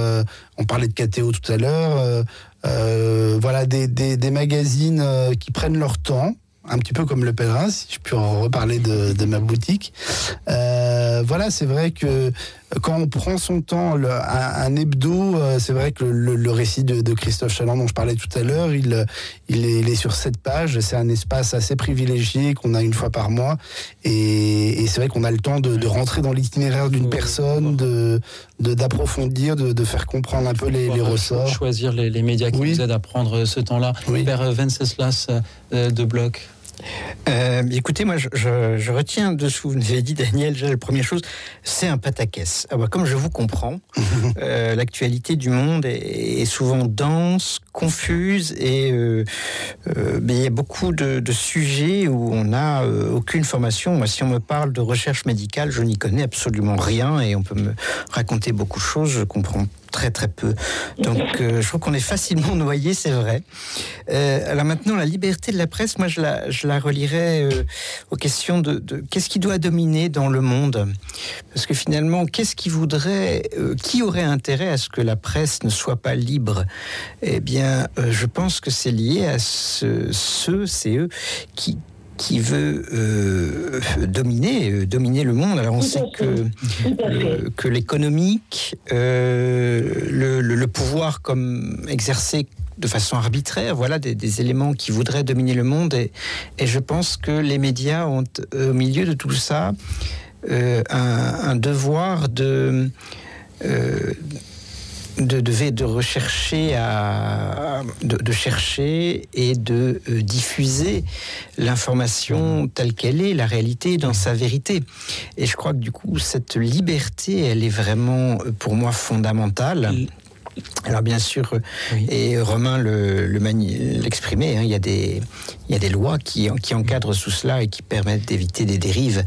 on parlait de KTO tout à l'heure. Voilà, des, magazines qui prennent leur temps un petit peu comme le pèlerin, si je peux en reparler de, ma boutique. voilà, c'est vrai que quand on prend son temps, un, hebdo, euh, c'est vrai que le, récit de, Christophe Chaland dont je parlais tout à l'heure, il, il, est, sur cette page. C'est un espace assez privilégié qu'on a une fois par mois. Et, c'est vrai qu'on a le temps de, rentrer dans l'itinéraire d'une personne, de d'approfondir, de, faire comprendre un peu les, ressorts. Choisir les, médias qui nous aident à prendre ce temps-là. Oui. Père Venceslas euh, de Bloch. Euh, écoutez, moi, je, retiens de ce que vous avez dit, Daniel. La première chose, c'est un pataquès. Ah bah, comme je vous comprends, euh, l'actualité du monde est, souvent dense, confuse, et euh, il y a beaucoup de, sujets où on n'a aucune formation. Moi, si on me parle de recherche médicale, je n'y connais absolument rien, et on peut me raconter beaucoup de choses. Je comprends très très peu. Donc euh, je crois qu'on est facilement noyé, c'est vrai. Euh, alors maintenant, la liberté de la presse, moi je la, je la relierais euh, aux questions de, qu'est-ce qui doit dominer dans le monde? Parce que finalement, qu'est-ce qui voudrait, qui aurait intérêt à ce que la presse ne soit pas libre? Eh bien, je pense que c'est lié à ce, ceux, c'est eux qui, qui veut euh, dominer, euh, dominer le monde. Alors on sait que, que l'économique, euh, le, pouvoir comme exercé de façon arbitraire, voilà des, éléments qui voudraient dominer le monde. Et, et, je pense que les médias ont au milieu de tout ça un, un, devoir de de, de, de rechercher à, de, chercher et de euh, diffuser l'information telle qu'elle est, la réalité dans sa vérité. Et je crois que du coup, cette liberté, elle est vraiment euh, pour moi fondamentale. Alors bien sûr, et Romain l'exprimait, le, hein, il, y a des, il y a des lois qui, qui encadrent sous cela et qui permettent d'éviter des dérives.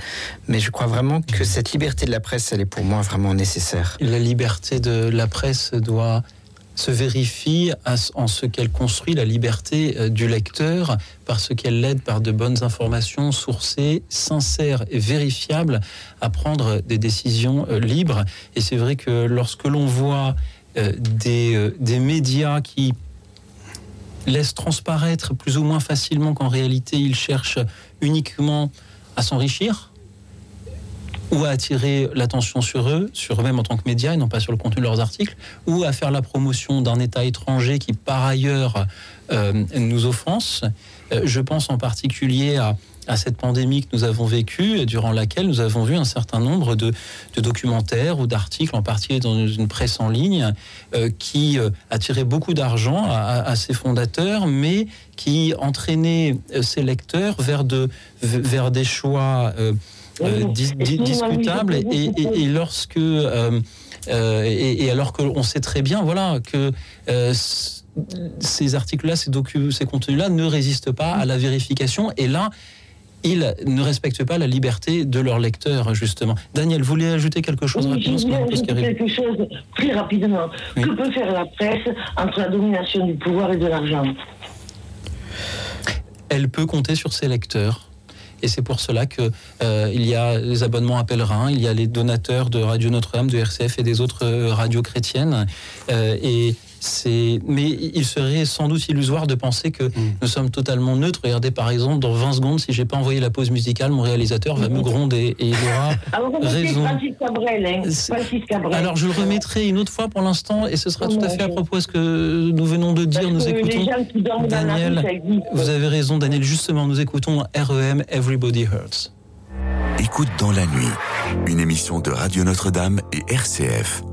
Mais je crois vraiment que cette liberté de la presse, elle est pour moi vraiment nécessaire. La liberté de la presse doit se vérifier en ce qu'elle construit la liberté euh, du lecteur parce qu'elle l'aide par de bonnes informations sourcées, sincères et vérifiables à prendre des décisions euh, libres. Et c'est vrai que lorsque l'on voit euh, des, euh, des médias qui laissent transparaître plus ou moins facilement qu'en réalité ils cherchent uniquement à s'enrichir ou à attirer l'attention sur eux, sur eux-mêmes en tant que médias et non pas sur le contenu de leurs articles, ou à faire la promotion d'un État étranger qui par ailleurs euh, nous offense. je pense en particulier à à cette pandémie que nous avons vécue, durant laquelle nous avons vu un certain nombre de, documentaires ou d'articles, en particulier dans une presse en ligne, euh, qui euh, attiraient beaucoup d'argent à, ses fondateurs, mais qui entraînaient euh, ses lecteurs vers, de, vers des choix discutables. Et, lorsque et, alors qu'on sait très bien, voilà, que ces articles-là, ces, ces contenus-là ne résistent pas à la vérification. Et là, ils ne respectent pas la liberté de leurs lecteurs, justement. Daniel, vous voulez ajouter quelque chose oui, Je voulais ajouter quelque chose très rapidement. Que peut faire la presse entre la domination du pouvoir et de l'argent? Elle peut compter sur ses lecteurs. Et c'est pour cela qu'il euh, il y a les abonnements à pèlerins, il y a les donateurs de Radio Notre-Dame, de RCF et des autres euh, radios chrétiennes. Euh, et c'est, mais il serait sans doute illusoire de penser que nous sommes totalement neutres. Regardez par exemple, dans 20 secondes, si j'ai pas envoyé la pause musicale, mon réalisateur va me gronder et il aura Alors, remettez raison. Francis Cabrel, hein. Francis Cabrel. Alors je le remettrai une autre fois pour l'instant et ce sera tout à fait à propos de ce que nous venons de dire. Nous écoutons rue, Daniel. Vous avez raison, Daniel. Justement, nous écoutons REM Everybody Hurts. Écoute dans la nuit, une émission de Radio Notre-Dame et RCF.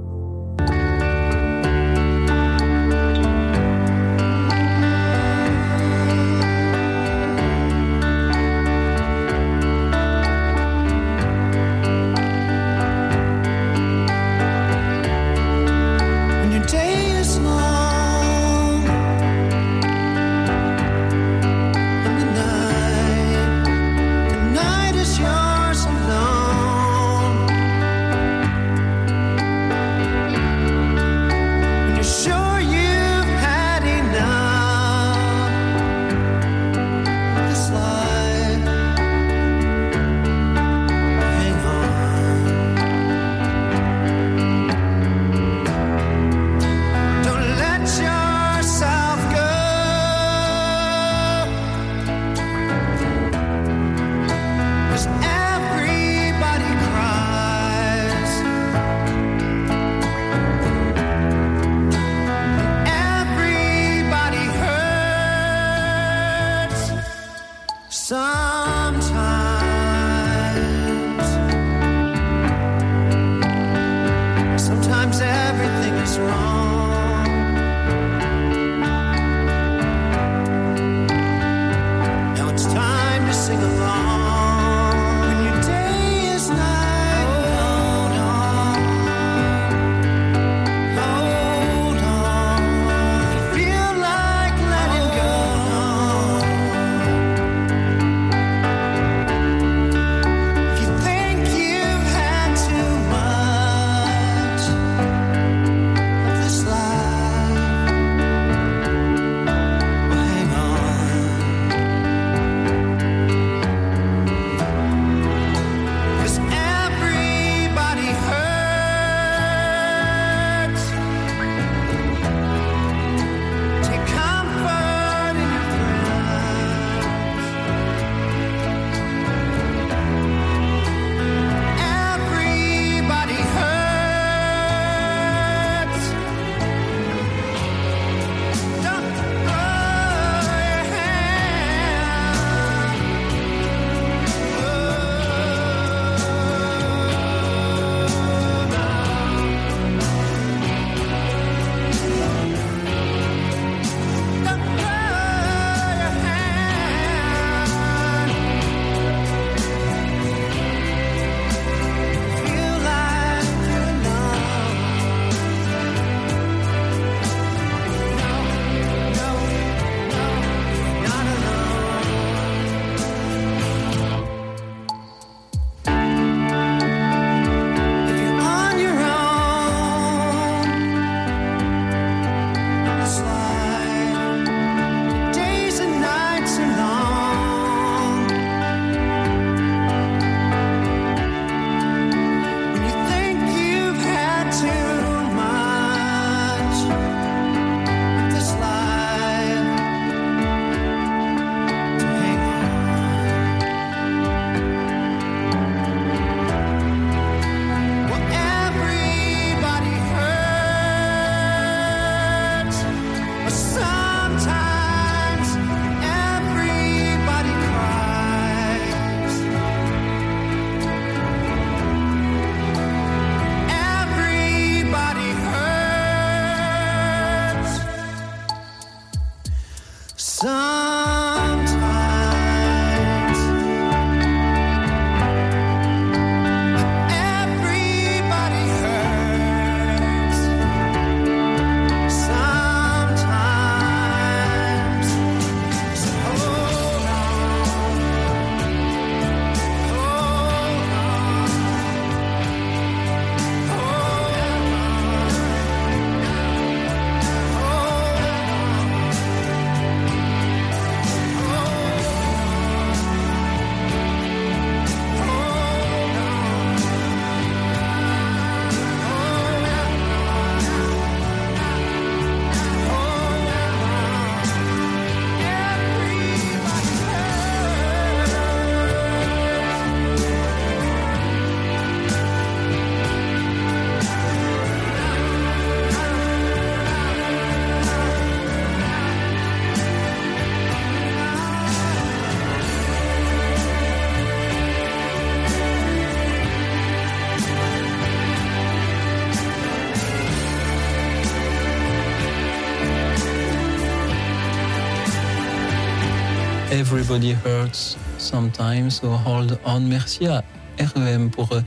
Everybody hurts sometimes, so hold on. Merci à REM pour euh,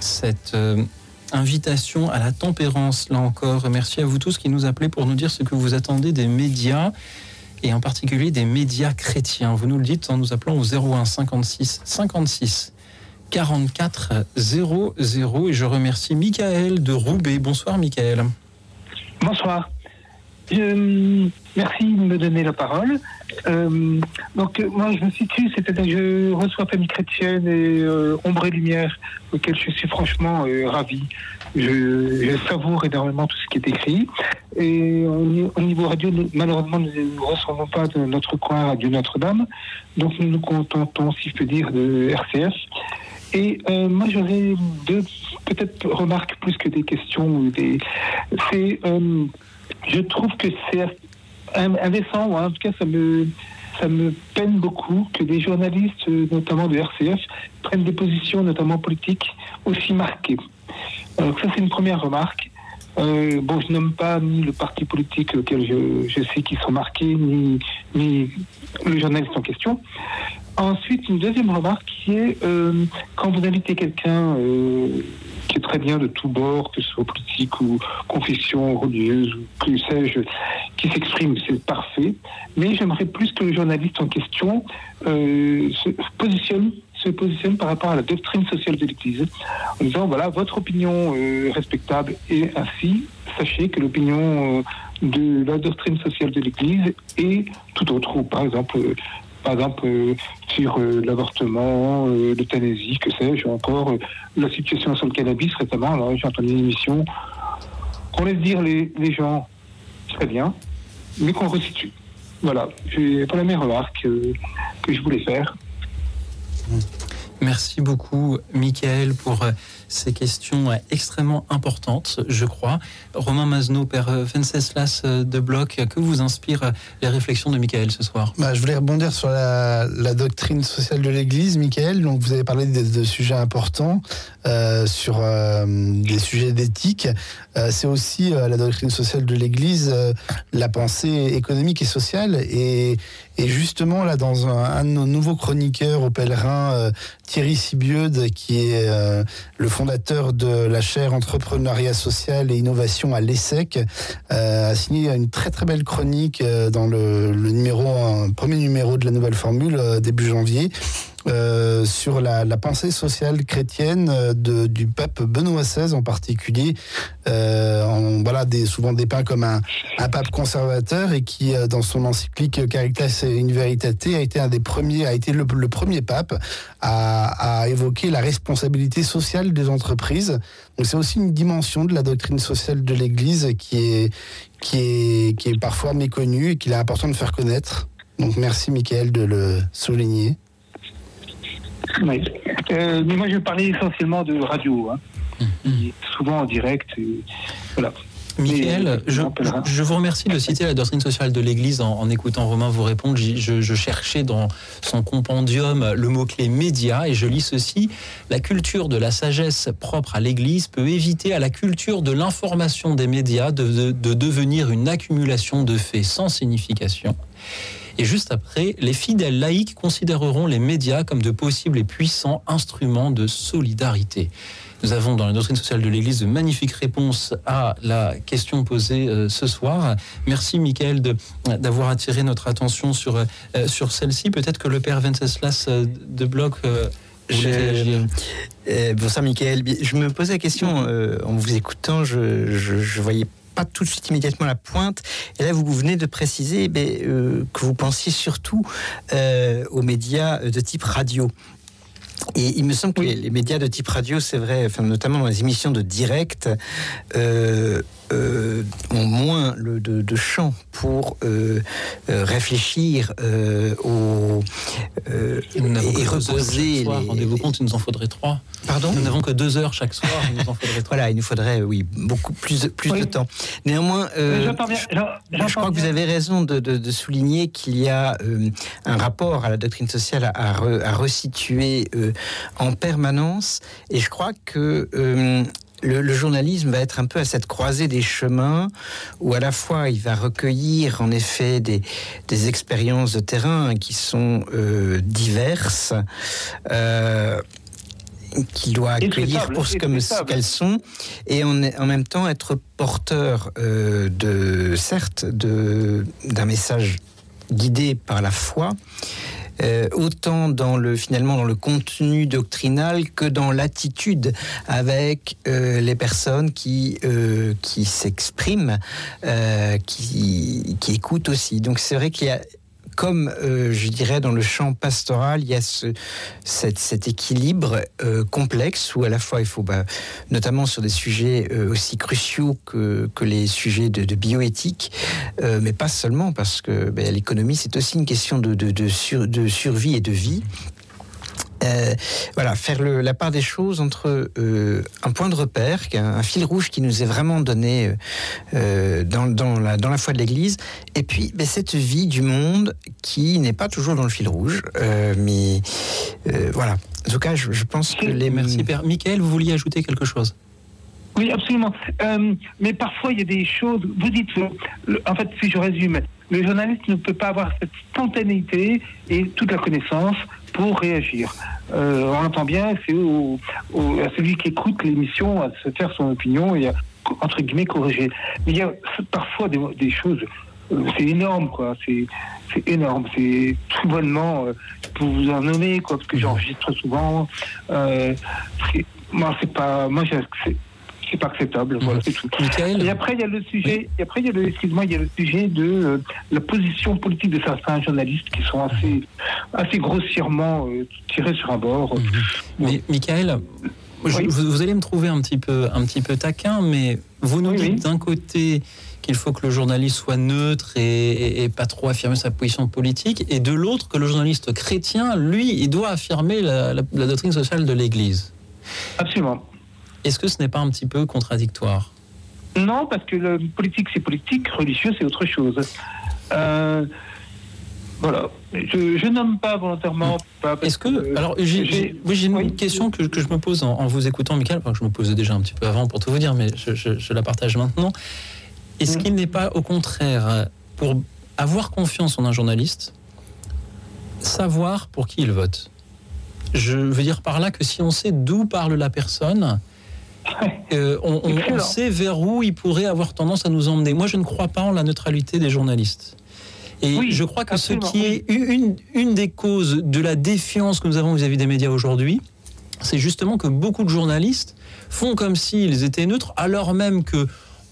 cette euh, invitation à la tempérance, là encore. Merci à vous tous qui nous appelez pour nous dire ce que vous attendez des médias et en particulier des médias chrétiens. Vous nous le dites en nous appelant au 01 56 56 44 00 et je remercie Michael de Roubaix. Bonsoir Michael. Bonsoir. Euh, merci de me donner la parole. Euh, donc euh, moi je me situe, c'est-à-dire je reçois Famille Chrétienne et euh, Ombre et Lumière, auquel je suis franchement ravi. Je, je savoure énormément tout ce qui est écrit. Et au, ni- au niveau radio, malheureusement, nous ne recevons pas de notre coin Radio Notre-Dame. Donc nous nous contentons, si je peux dire, de RCF. Et moi, j'aurais deux peut-être remarques plus que des questions. C'est, je trouve que c'est in- indécent, ou en tout cas, ça me, ça me peine beaucoup que des journalistes, euh, notamment de RCF, prennent des positions, notamment politiques, aussi marquées. Donc ça, c'est une première remarque. Euh, bon, je nomme pas ni le parti politique auquel je, je sais qu'ils sont marqués, ni, ni le journaliste en question. Ensuite, une deuxième remarque qui est euh, quand vous invitez quelqu'un euh, qui est très bien de tous bords, que ce soit politique ou confession religieuse ou que sais-je, qui s'exprime, c'est parfait. Mais j'aimerais plus que le journaliste en question euh, se positionne se positionne par rapport à la doctrine sociale de l'Église, en disant voilà votre opinion respectable et ainsi sachez que l'opinion de la doctrine sociale de l'Église est tout autre. Ou par exemple, par exemple euh, sur euh, l'avortement, euh, l'euthanasie, que sais-je, encore la situation sur le cannabis récemment. Alors j'ai entendu une émission. On laisse dire les, gens très bien, mais qu'on resitue. Voilà, c'est mes remarques euh, que je voulais faire. Merci beaucoup, Michael, pour euh, ces questions euh, extrêmement importantes, je crois. Romain Mazno, père Venceslas euh, de Bloch, que vous inspirent les réflexions de Michael ce soir? Bah, je voulais rebondir sur la, doctrine sociale de l'Église, Michael. Donc, vous avez parlé de, sujets importants, euh, sur euh, des sujets d'éthique. Euh, c'est aussi la doctrine sociale de l'Église, la pensée économique et sociale. Et, et justement, là, dans un, un de nos nouveaux chroniqueurs au pèlerin, euh, Thierry Sibieude, qui est euh, le fondateur de la chaire entrepreneuriat social et innovation à l'ESSEC, euh, a signé une très très belle chronique dans le, le numéro, un premier numéro de la nouvelle formule début janvier. Euh, sur la, la pensée sociale chrétienne euh, de, du pape Benoît XVI en particulier, euh, voilà, des, souvent dépeint comme un, un pape conservateur et qui, euh, dans son encyclique Caritas in Veritate, a été un des premiers, a été le, le premier pape à, à évoquer la responsabilité sociale des entreprises. Donc c'est aussi une dimension de la doctrine sociale de l'Église qui est, qui est, qui est parfois méconnue et qu'il est important de faire connaître. Donc merci Michael de le souligner. Oui. Euh, mais moi, je parlais essentiellement de radio, hein, est souvent en direct. et voilà. Michael, je, je vous remercie de citer la doctrine sociale de l'Église en, en écoutant Romain vous répondre. Je, je cherchais dans son compendium le mot-clé média et je lis ceci. La culture de la sagesse propre à l'Église peut éviter à la culture de l'information des médias de, de- de devenir une accumulation de faits sans signification. Et juste après, les fidèles laïcs considéreront les médias comme de possibles et puissants instruments de solidarité. Nous avons dans la doctrine sociale de l'Église de magnifiques réponses à la question posée euh, ce soir. Merci, Michael, d'avoir attiré notre attention sur, euh, sur celle-ci. Peut-être que le père Venceslas euh, de Bloch Je- bonsoir Michael. Je me posais la question en vous écoutant, je, je, je voyais pas tout de suite immédiatement la pointe. Et là, vous venez de préciser ben, euh, que vous pensiez surtout euh, aux médias de type radio. Et il me semble que les, les médias de type radio, c'est vrai, enfin, notamment dans les émissions de direct, euh, euh, ont moins le, de, de champ pour euh, euh, réfléchir euh, au, euh, et reposer. Rendez-vous compte, il nous en faudrait trois. Pardon Nous n'avons que deux heures chaque soir, il nous en faudrait trois. Voilà, il nous faudrait, oui, beaucoup plus, de- temps. Néanmoins, euh, je crois que vous avez raison de, de- de souligner qu'il y a euh, un rapport à la doctrine sociale à, à re- à resituer euh, en permanence. Et je crois que euh, le, le journalisme va être un peu à cette croisée des chemins où à la fois il va recueillir en effet des, des expériences de terrain qui sont euh, diverses. Euh, qu'il doit accueillir pour ce comme qu'elles sont et en, en même temps être porteur euh, de certes de d'un message guidé par la foi euh, autant dans le finalement dans le contenu doctrinal que dans l'attitude avec euh, les personnes qui euh, qui s'expriment, qui qui écoutent aussi. Donc c'est vrai qu'il y a comme euh, je dirais dans le champ pastoral, il y a ce, cet équilibre euh, complexe où à la fois il faut, bah, notamment sur des sujets euh, aussi cruciaux que, que les sujets de, bioéthique, mais pas seulement parce que bah, l'économie c'est aussi une question de, de survie et de vie. Euh, voilà, faire le- la part des choses entre euh, un point de repère, un, un fil rouge qui nous est vraiment donné euh, dans, dans la, dans la foi de l'Église, et puis ben, cette vie du monde qui n'est pas toujours dans le fil rouge, euh, mais euh, voilà. En tout cas, je, je pense que les... Merci Père. Michael, vous vouliez ajouter quelque chose? Oui, absolument. Euh, mais parfois, il y a des choses. Vous dites, le- en fait, si je résume, le journaliste ne peut pas avoir cette spontanéité et toute la connaissance pour réagir. Euh, on entend bien, c'est à celui qui écoute l'émission à se faire son opinion et à, entre guillemets, corriger. Mais il y a parfois des, choses. euh, c'est énorme, quoi. C'est énorme. C'est tout bonnement, euh, pour vous en nommer, quoi, parce que j'enregistre souvent. Moi, c'est pas. Moi, c'est- pas acceptable. Voilà, c'est tout. Et après, il y a le sujet. Et après, il y a le. Excuse-moi, il y a le sujet de euh, la position politique de certains journalistes qui sont assez, assez grossièrement euh, tirés sur un bord. Mais Michael, je- vous, vous allez me trouver un petit peu, un petit peu taquin, mais vous nous dites d'un côté qu'il faut que le journaliste soit neutre et, et- et pas trop affirmer sa position politique, et de l'autre que le journaliste chrétien, lui, il doit affirmer la, la- la doctrine sociale de l'Église. Absolument. Est-ce que ce n'est pas un petit peu contradictoire? Non, parce que le politique, c'est politique, religieux, c'est autre chose. Euh, voilà. Je, je nomme pas volontairement. parce Est-ce que. Alors, j'ai oui, une question que, que je me pose en, en vous écoutant, Michael, enfin, que je me posais déjà un petit peu avant pour tout vous dire, mais je, je- je la partage maintenant. Est-ce qu'il n'est pas, au contraire, euh, pour avoir confiance en un journaliste, savoir pour qui il vote? Je veux dire par là que si on sait d'où parle la personne, euh, on, on- on Excellent. sait vers où il pourrait avoir tendance à nous emmener. Moi, je ne crois pas en la neutralité des journalistes. Et je crois que ce qui est une, une des causes de la défiance que nous avons vis-à-vis des médias aujourd'hui, c'est justement que beaucoup de journalistes font comme s'ils étaient neutres, alors même que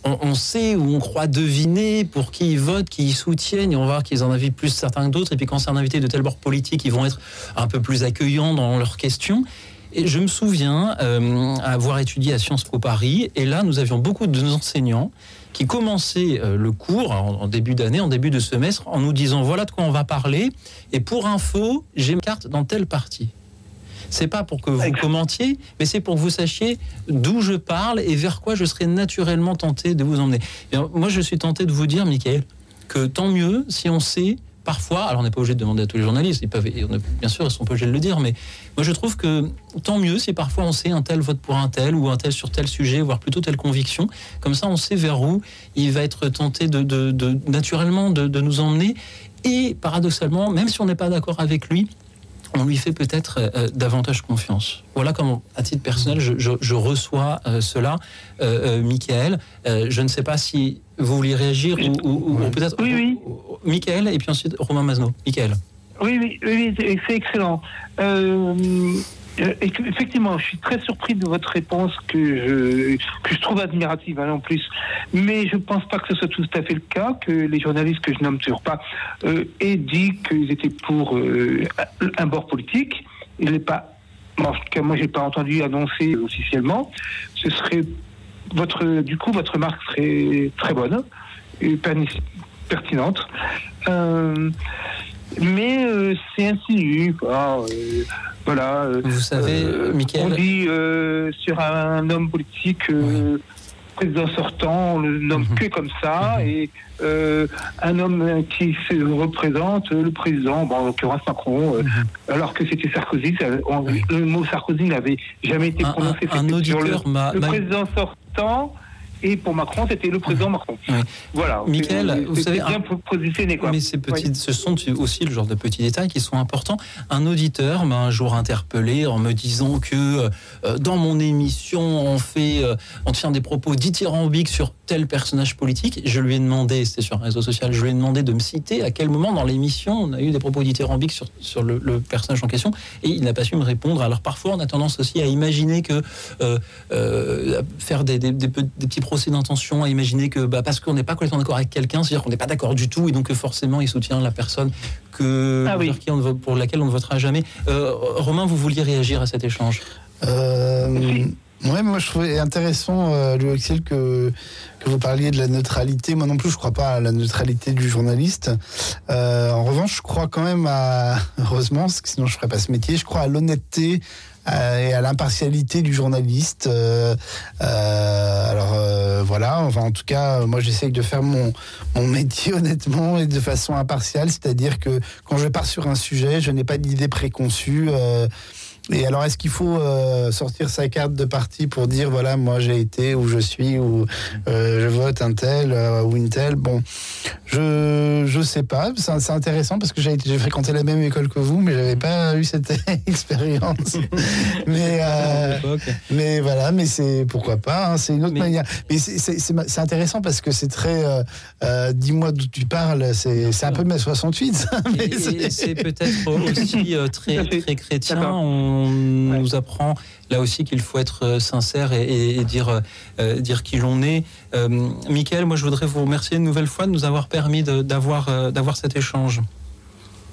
on, on sait ou on croit deviner pour qui ils votent, qui ils soutiennent, et on va voir qu'ils en invitent plus certains que d'autres, et puis quand c'est un invité de tel bord politique, ils vont être un peu plus accueillants dans leurs questions. Et je me souviens euh, avoir étudié à Sciences Po Paris, et là, nous avions beaucoup de nos enseignants qui commençaient euh, le cours en, début d'année, en début de semestre, en nous disant voilà de quoi on va parler, et pour info, j'ai ma carte dans telle partie. C'est pas pour que vous commentiez, mais c'est pour que vous sachiez d'où je parle et vers quoi je serais naturellement tenté de vous emmener. Et alors, moi, je suis tenté de vous dire, Michael, que tant mieux si on sait parfois, alors on n'est pas obligé de demander à tous les journalistes, ils peuvent, bien sûr, ils sont pas obligés de le dire, mais moi je trouve que tant mieux si parfois on sait un tel vote pour un tel ou un tel sur tel sujet, voire plutôt telle conviction. Comme ça, on sait vers où il va être tenté de, de- de- naturellement de, de nous emmener. Et paradoxalement, même si on n'est pas d'accord avec lui, on lui fait peut-être euh, davantage confiance. Voilà comment, à titre personnel, je, je- je reçois euh, cela. Euh, euh, Michael, euh, je ne sais pas si vous voulez réagir ou, ou- ou peut-être. Oui, oui. Michael, et puis ensuite Romain Mazno. Michael. Oui, oui, c'est- excellent. Euh, euh, effectivement, je suis très surpris de votre réponse que je, que je trouve admirative hein, en plus. Mais je ne pense pas que ce soit tout à fait le cas, que les journalistes que je nomme toujours pas euh, aient dit qu'ils étaient pour un bord politique. Il n'est pas. en tout cas, moi, j'ai pas entendu annoncer officiellement. Ce serait votre, du coup, votre marque serait très bonne et pertinente. Mais euh, c'est insinu, quoi. euh, voilà. Vous savez, Michael- On dit euh, sur un homme politique euh, président sortant, on le nomme Mhm. que comme ça, et euh, un homme qui se représente, le président, bon, en l'occurrence Macron, euh, Mhm. alors que c'était Sarkozy, ça- on- le mot Sarkozy n'avait jamais été Un- un- prononcé. un sur le, le président sortant, et pour Macron, c'était le président Macron. Oui. Voilà. Michael, vous savez, bien un- positionné, quoi. Mais ces petits, Oui. ce sont aussi le genre de petits détails qui sont importants. Un auditeur m'a un jour interpellé en me disant que euh, dans mon émission, on fait, euh, on tient des propos dithyrambiques sur tel personnage politique. Je lui ai demandé, c'était sur un réseau social, je lui ai demandé de me citer à quel moment dans l'émission on a eu des propos dithyrambiques sur, sur le, le personnage en question, et il n'a pas su me répondre. Alors parfois, on a tendance aussi à imaginer que euh, euh, faire des, des- des pe- des petits procès d'intention, à imaginer que bah, parce qu'on n'est pas complètement d'accord avec quelqu'un, c'est-à-dire qu'on n'est pas d'accord du tout, et donc que forcément il soutient la personne que, Ah oui. pour, qui on ne vote- pour laquelle on ne votera jamais. Euh, Romain, vous vouliez réagir à cet échange? Euh, ouais, moi je trouvais intéressant, euh, Louis Axel, que, que vous parliez de la neutralité. Moi non plus, je crois pas à la neutralité du journaliste. Euh, en revanche, je crois quand même à, heureusement, parce que sinon je ferais pas ce métier, je crois à l'honnêteté euh, et à l'impartialité du journaliste. Euh, euh, alors euh, voilà, enfin en tout cas, euh, moi j'essaye de faire mon, mon métier honnêtement et de façon impartiale, c'est-à-dire que quand je pars sur un sujet, je n'ai pas d'idée préconçue. Et alors, est-ce qu'il faut euh, sortir sa carte de parti pour dire voilà, moi j'ai été où je suis ou euh, je vote un tel euh, ou une telle? Bon, je je sais pas. C'est c'est intéressant parce que j'ai fréquenté la même école que vous, mais j'avais pas eu cette expérience. mais euh, mais voilà, mais c'est pourquoi pas. hein, c'est une autre manière. Mais c'est- c'est c'est ma- c'est intéressant parce que c'est très. euh, euh, Dis-moi d'où tu parles. C'est c'est un peu de mai 68. ça, mais Et- c'est- et c'est peut-être aussi euh, très, très chrétien. On nous apprend là aussi qu'il faut être euh, sincère et, et- et dire, euh, dire qui l'on est. Euh, Michael, moi je voudrais vous remercier une nouvelle fois de nous avoir permis d'avoir euh, d'avoir cet échange.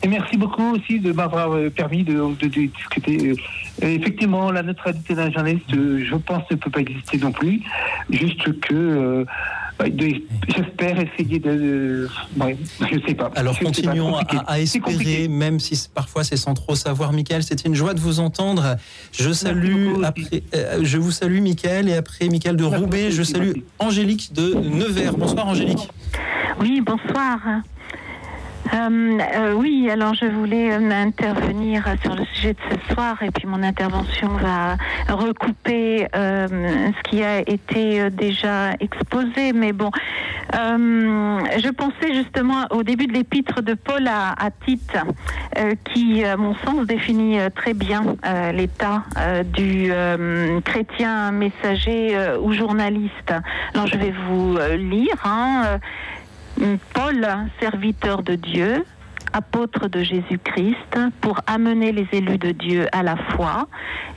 Et merci beaucoup aussi de m'avoir permis de, de- de discuter. Effectivement, la neutralité d'un journaliste, je pense, ne peut pas exister non plus. Juste que, j'espère essayer de. ouais, je sais pas. Alors Je sais pas, continuons à, à espérer, même si parfois c'est sans trop savoir. Michael, c'était une joie de vous entendre. Je salue après, euh, je vous salue Michael et après Michael de Roubaix, je salue Angélique de Nevers. Bonsoir Angélique. Oui, bonsoir. Euh, euh, oui, alors je voulais euh, intervenir sur le sujet de ce soir et puis mon intervention va recouper euh, ce qui a été déjà exposé. Mais bon, je pensais justement au début de l'épître de Paul à, à Tite, qui, à mon sens, définit très bien l'état du chrétien messager ou journaliste. Alors je vais vous lire. hein, Paul, serviteur de Dieu, apôtre de Jésus-Christ, pour amener les élus de Dieu à la foi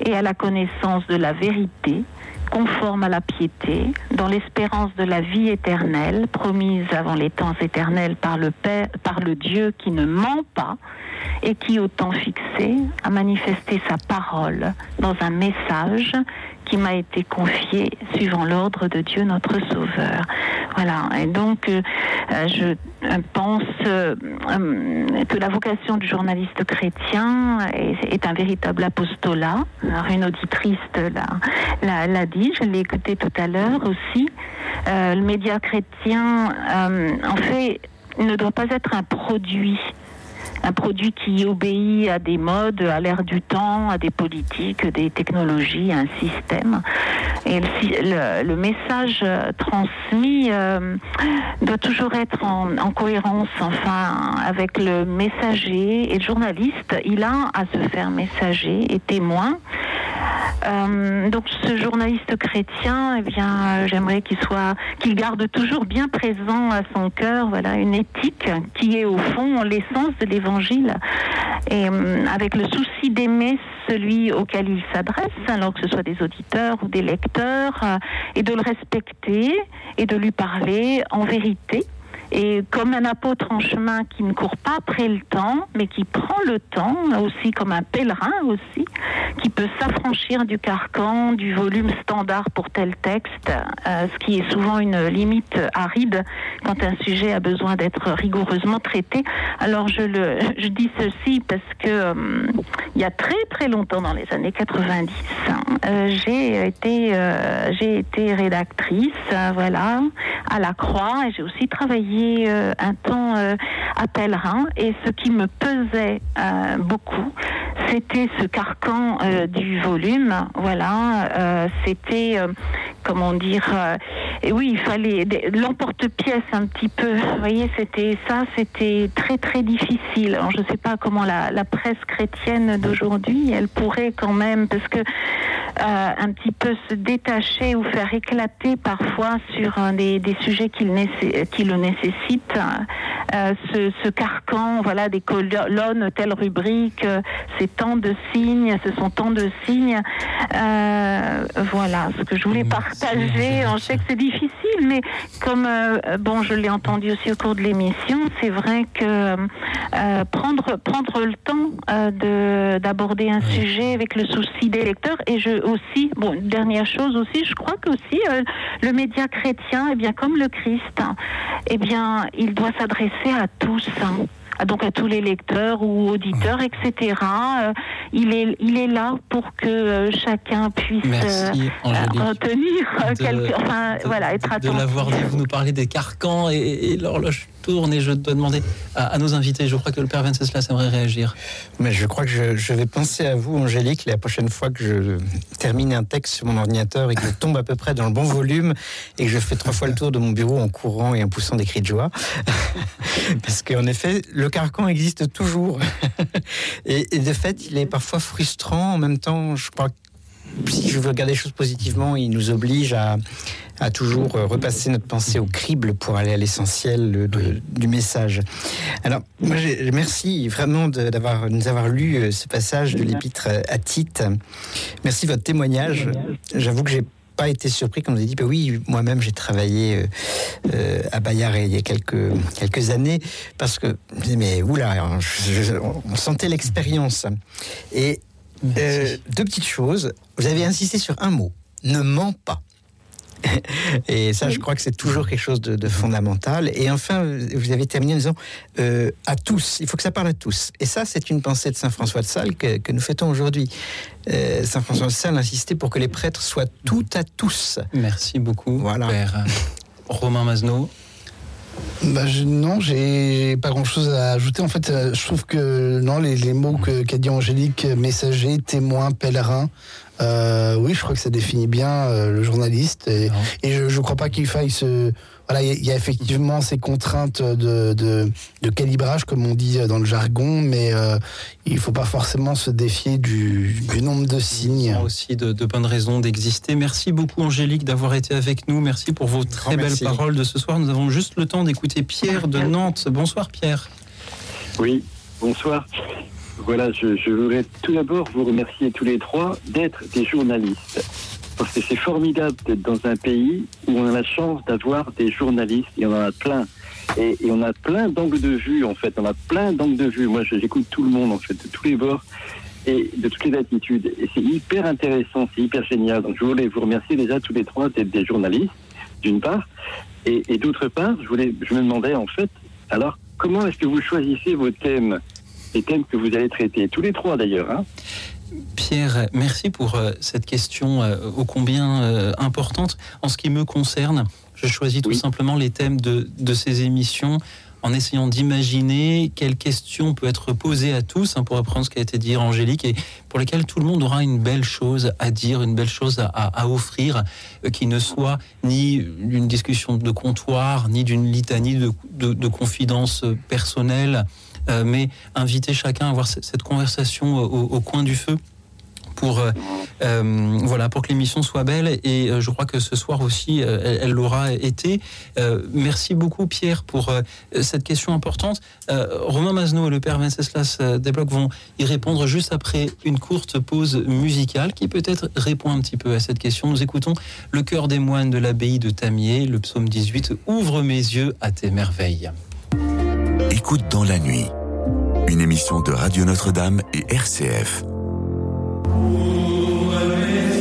et à la connaissance de la vérité, conforme à la piété, dans l'espérance de la vie éternelle, promise avant les temps éternels par le Dieu qui ne ment pas et qui, au temps fixé, a manifesté sa parole dans un message qui m'a été confié suivant l'ordre de Dieu notre Sauveur. Voilà, et donc euh, je euh, pense euh, que la vocation du journaliste chrétien est, un véritable apostolat. Alors, une auditrice l'a, dit, je l'ai écouté tout à l'heure aussi. Le média chrétien, en fait, ne doit pas être un produit un produit qui obéit à des modes, à l'ère du temps, à des politiques, des technologies, à un système. Et le, message euh, transmis euh, doit toujours être en, en, cohérence, enfin, avec le messager et le journaliste. Il a à se faire messager et témoin. Euh, donc ce journaliste chrétien, eh bien, j'aimerais qu'il soit, qu'il garde toujours bien présent à son cœur, voilà, une éthique qui est au fond l'essence de l'Évangile, et euh, avec le souci d'aimer celui auquel il s'adresse, alors que ce soit des auditeurs ou des lecteurs, euh, et de le respecter et de lui parler en vérité Et comme un apôtre en chemin qui ne court pas après le temps, mais qui prend le temps, aussi comme un pèlerin aussi, qui peut s'affranchir du carcan, du volume standard pour tel texte, euh, ce qui est souvent une limite aride quand un sujet a besoin d'être rigoureusement traité. Alors je, le, je dis ceci parce que euh, il y a très très longtemps, dans les années 90, euh, j'ai été, j'ai été rédactrice, voilà, à la Croix, et j'ai aussi travaillé euh, un temps euh, à Pèlerin. Et ce qui me pesait euh, beaucoup, c'était ce carcan du volume, voilà. c'était, comment dire, et oui, il fallait l'emporte-pièce un petit peu. Vous voyez, c'était ça, c'était très très difficile. Je ne sais pas comment la, presse chrétienne d'aujourd'hui, elle pourrait quand même, parce que un petit peu se détacher ou faire éclater parfois sur des, des sujets qui le, qui le nécessitent. Euh, ce, ce carcan, voilà, des colonnes, telle rubrique, euh, c'est tant de signes, ce sont tant de signes. Euh, voilà, ce que je voulais partager. Je sais que c'est difficile, mais comme euh, bon, je l'ai entendu aussi au cours de l'émission, c'est vrai que euh, prendre prendre le temps euh, de d'aborder un sujet avec le souci des lecteurs et je aussi bon une dernière chose aussi, je crois que aussi euh, le média chrétien, eh bien comme le Christ, hein, eh bien il doit s'adresser à tous. hein. Ah, donc à tous les lecteurs ou auditeurs, etc. Euh, il, est, il est là pour que euh, chacun puisse Merci, euh, Angélique, retenir de- quelque, enfin, voilà, être de attentif. l'avoir dit. Vous nous parlez des carcans et, et l'horloge tourne et je dois demander à, nos invités. Je crois que le père Venceslas aimerait réagir. Mais je crois que je, je vais penser à vous, Angélique, la prochaine fois que je termine un texte sur mon ordinateur et que je tombe à peu près dans le bon volume et que je fais trois fois le tour de mon bureau en courant et en poussant des cris de joie. Parce qu'en effet, le carcan existe toujours. et, et de fait, il est parfois frustrant. En même temps, je crois que si je veux regarder les choses positivement, il nous oblige à, à toujours euh, repasser notre pensée au crible pour aller à l'essentiel euh, du message. Alors, moi, j'ai- merci vraiment de, d'avoir, nous avoir lu euh, ce passage de l'épître à Tite. Merci de votre témoignage. J'avoue que j'ai pas été surpris quand vous avez dit, bah oui, moi-même j'ai travaillé euh, euh, à Bayard il y a quelques, quelques années, parce que, je mais oula, je- je- on sentait l'expérience. Et euh, deux petites choses. Vous avez insisté sur un mot, ne mens pas. Et ça, je crois que c'est toujours quelque chose de, de fondamental. Et enfin, vous avez terminé en disant euh, à tous, il faut que ça parle à tous. Et ça, c'est une pensée de Saint François de Sales que, que nous fêtons aujourd'hui. Euh, Saint François de Sales insistait pour que les prêtres soient tout à tous. Merci beaucoup, voilà. père. Romain Mazno. Bah, je- non, j'ai pas grand chose à ajouter. En fait, euh, je trouve que non, les, les mots que- qu'a dit Angélique, messager, témoin, pèlerin, euh, oui, je crois que ça définit bien euh, le journaliste. Et, et je ne crois pas qu'il faille se. Voilà, il y a- il y, a effectivement ces contraintes de, de, de calibrage, comme on dit dans le jargon, mais euh, il ne faut pas forcément se défier du, du nombre de signes. aussi de, de bonnes raisons d'exister. Merci beaucoup Angélique d'avoir été avec nous. Merci pour vos très belles merci. paroles de ce soir. Nous avons juste le temps d'écouter Pierre de Nantes. Bonsoir Pierre. Oui, bonsoir. Voilà, je, je voudrais tout d'abord vous remercier tous les trois d'être des journalistes. Parce que c'est formidable d'être dans un pays où on a la chance d'avoir des journalistes et on en a plein. Et, on a plein d'angles de vue, en fait. On a plein d'angles de vue. Moi, j'écoute tout le monde, en fait, de tous les bords et de toutes les attitudes. Et c'est hyper intéressant, c'est hyper génial. Donc, je voulais vous remercier déjà tous les trois d'être des journalistes, d'une part. Et, et d'autre part, je, voulais, je me demandais, en fait, alors, comment est-ce que vous choisissez vos thèmes Les thèmes que vous allez traiter, tous les trois d'ailleurs. Hein Pierre, merci pour euh, cette question euh, ô combien euh, importante. En ce qui me concerne, je choisis tout simplement les thèmes de, de ces émissions en essayant d'imaginer quelles questions peut être posées à tous, hein, pour reprendre ce qui a été dit Angélique, et pour lesquelles tout le monde aura une belle chose à dire, une belle chose à, offrir, euh, qui ne soit ni une discussion de comptoir, ni d'une litanie de, de, de confidences personnelles, euh, mais inviter chacun à avoir ce- cette conversation au, au coin du feu pour euh, euh, voilà pour que l'émission soit belle et euh, je crois que ce soir aussi elle l'aura été. Merci beaucoup Pierre pour cette question importante. Romain Mazno et le père Venceslas Desblocs vont y répondre juste après une courte pause musicale qui peut-être répond un petit peu à cette question. Nous écoutons le chœur des moines de l'abbaye de Tamier, le psaume 18 Ouvre mes yeux à tes merveilles. Écoute dans la nuit. Une émission de Radio Notre-Dame et RCF. Les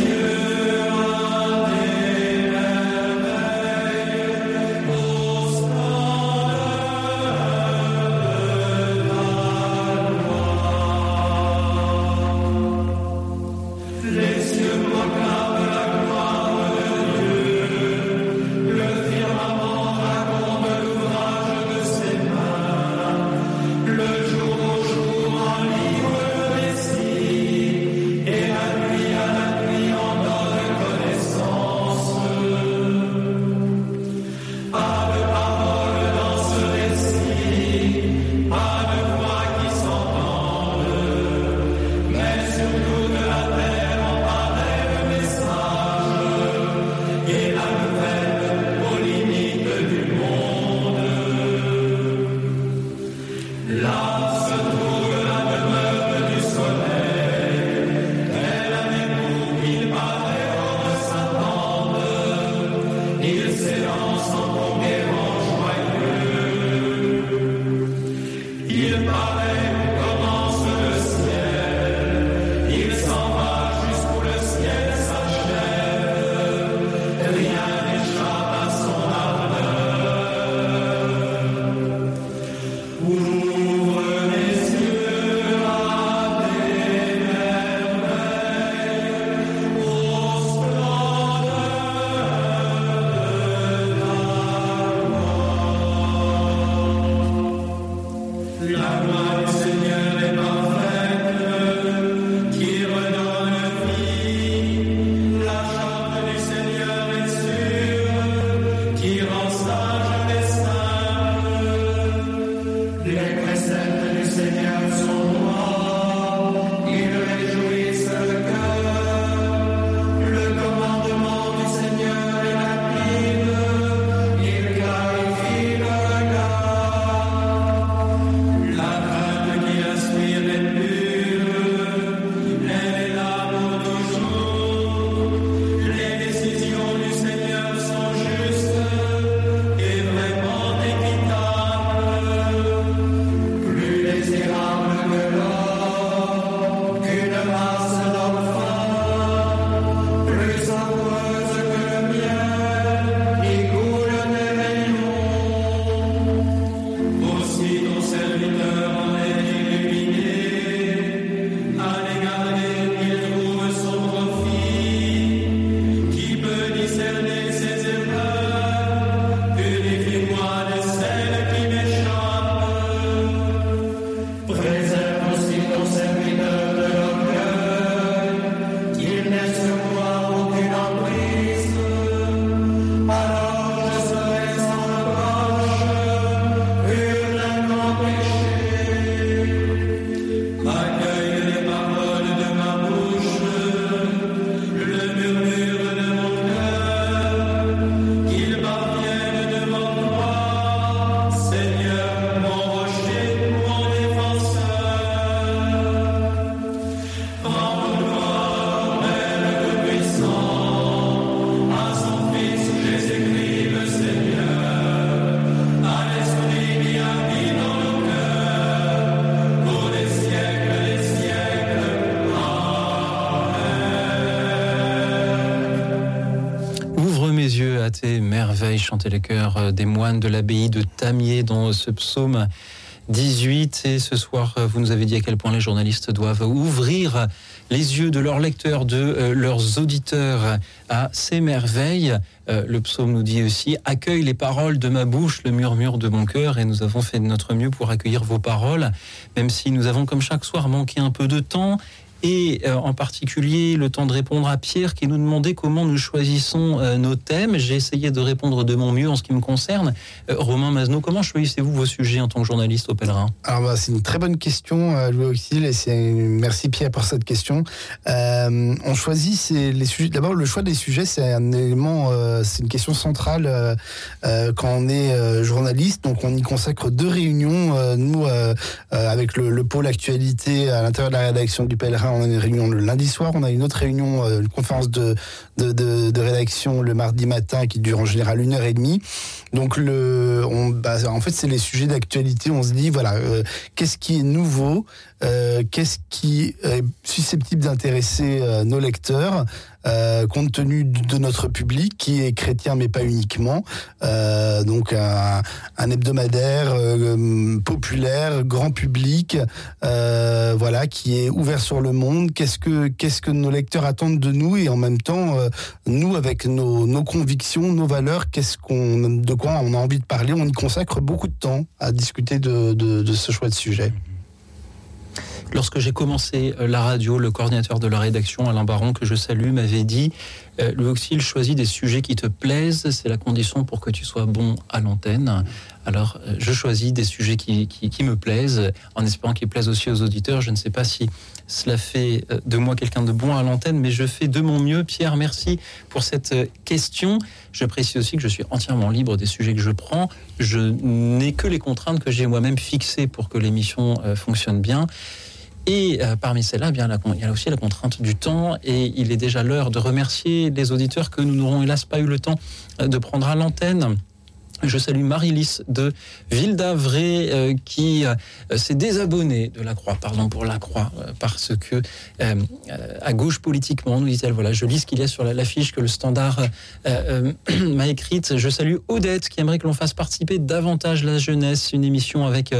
merveilles, chantait les euh, des moines de l'abbaye de Tamier dans ce psaume 18. Et ce soir, euh, vous nous avez dit à quel point les journalistes doivent ouvrir les yeux de leurs lecteurs, de euh, leurs auditeurs à ces merveilles. Le psaume nous dit aussi Accueille les paroles de ma bouche, le murmure de mon cœur. Et nous avons fait de notre mieux pour accueillir vos paroles, même si nous avons, comme chaque soir, manqué un peu de temps. Et euh, en particulier le temps de répondre à Pierre qui nous demandait comment nous choisissons euh, nos thèmes. J'ai essayé de répondre de mon mieux en ce qui me concerne. Euh, Romain Mazno, comment choisissez-vous vos sujets en tant que journaliste au Pèlerin? Bah, c'est une très bonne question, Louis Auxil, et c'est merci Pierre pour cette question. Euh, on choisit c'est les sujets. D'abord, le choix des sujets, c'est un élément, euh, c'est une question centrale euh, quand on est journaliste. Donc, on y consacre deux réunions. Nous, avec le, le pôle actualité à l'intérieur de la rédaction du Pèlerin, on a une réunion le lundi soir. On a une autre réunion, une conférence de rédaction le mardi matin qui dure en général une heure et demie. Donc, le, bah, en fait, c'est les sujets d'actualité. On se dit, voilà, euh, qu'est-ce qui est nouveau euh, Qu'est-ce qui est susceptible d'intéresser euh, nos lecteurs euh, compte tenu de notre public qui est chrétien mais pas uniquement donc un, hebdomadaire populaire grand public voilà qui est ouvert sur le monde. Qu'est-ce que nos lecteurs attendent de nous et en même temps nous avec nos, convictions nos valeurs qu'est-ce qu'on de quoi on a envie de parler? On y consacre beaucoup de temps à discuter de ce choix de sujet Lorsque j'ai commencé euh, la radio, le coordinateur de la rédaction, Alain Baron, que je salue, m'avait dit euh, Auxil, choisis des sujets qui te plaisent, c'est la condition pour que tu sois bon à l'antenne. Alors, euh, je choisis des sujets qui, qui- qui me plaisent, en espérant qu'ils plaisent aussi aux auditeurs. Je ne sais pas si cela fait euh, de moi quelqu'un de bon à l'antenne, mais je fais de mon mieux. Pierre, merci pour cette euh, question. Je précise aussi que je suis entièrement libre des sujets que je prends. Je n'ai que les contraintes que j'ai moi-même fixées pour que l'émission fonctionne bien. Et euh, parmi celles-là, eh bien, il y a aussi la contrainte du temps. Et il est déjà l'heure de remercier les auditeurs que nous n'aurons hélas pas eu le temps euh, de prendre à l'antenne. Je salue Marie-Lys de Ville d'Avray euh, qui euh, s'est désabonnée de la Croix, pardon pour la Croix, euh, parce que à gauche politiquement, nous dit-elle, voilà, je lis ce qu'il y a sur la- l'affiche que le Standard m'a écrite. Je salue Odette qui aimerait que l'on fasse participer davantage la jeunesse, une émission avec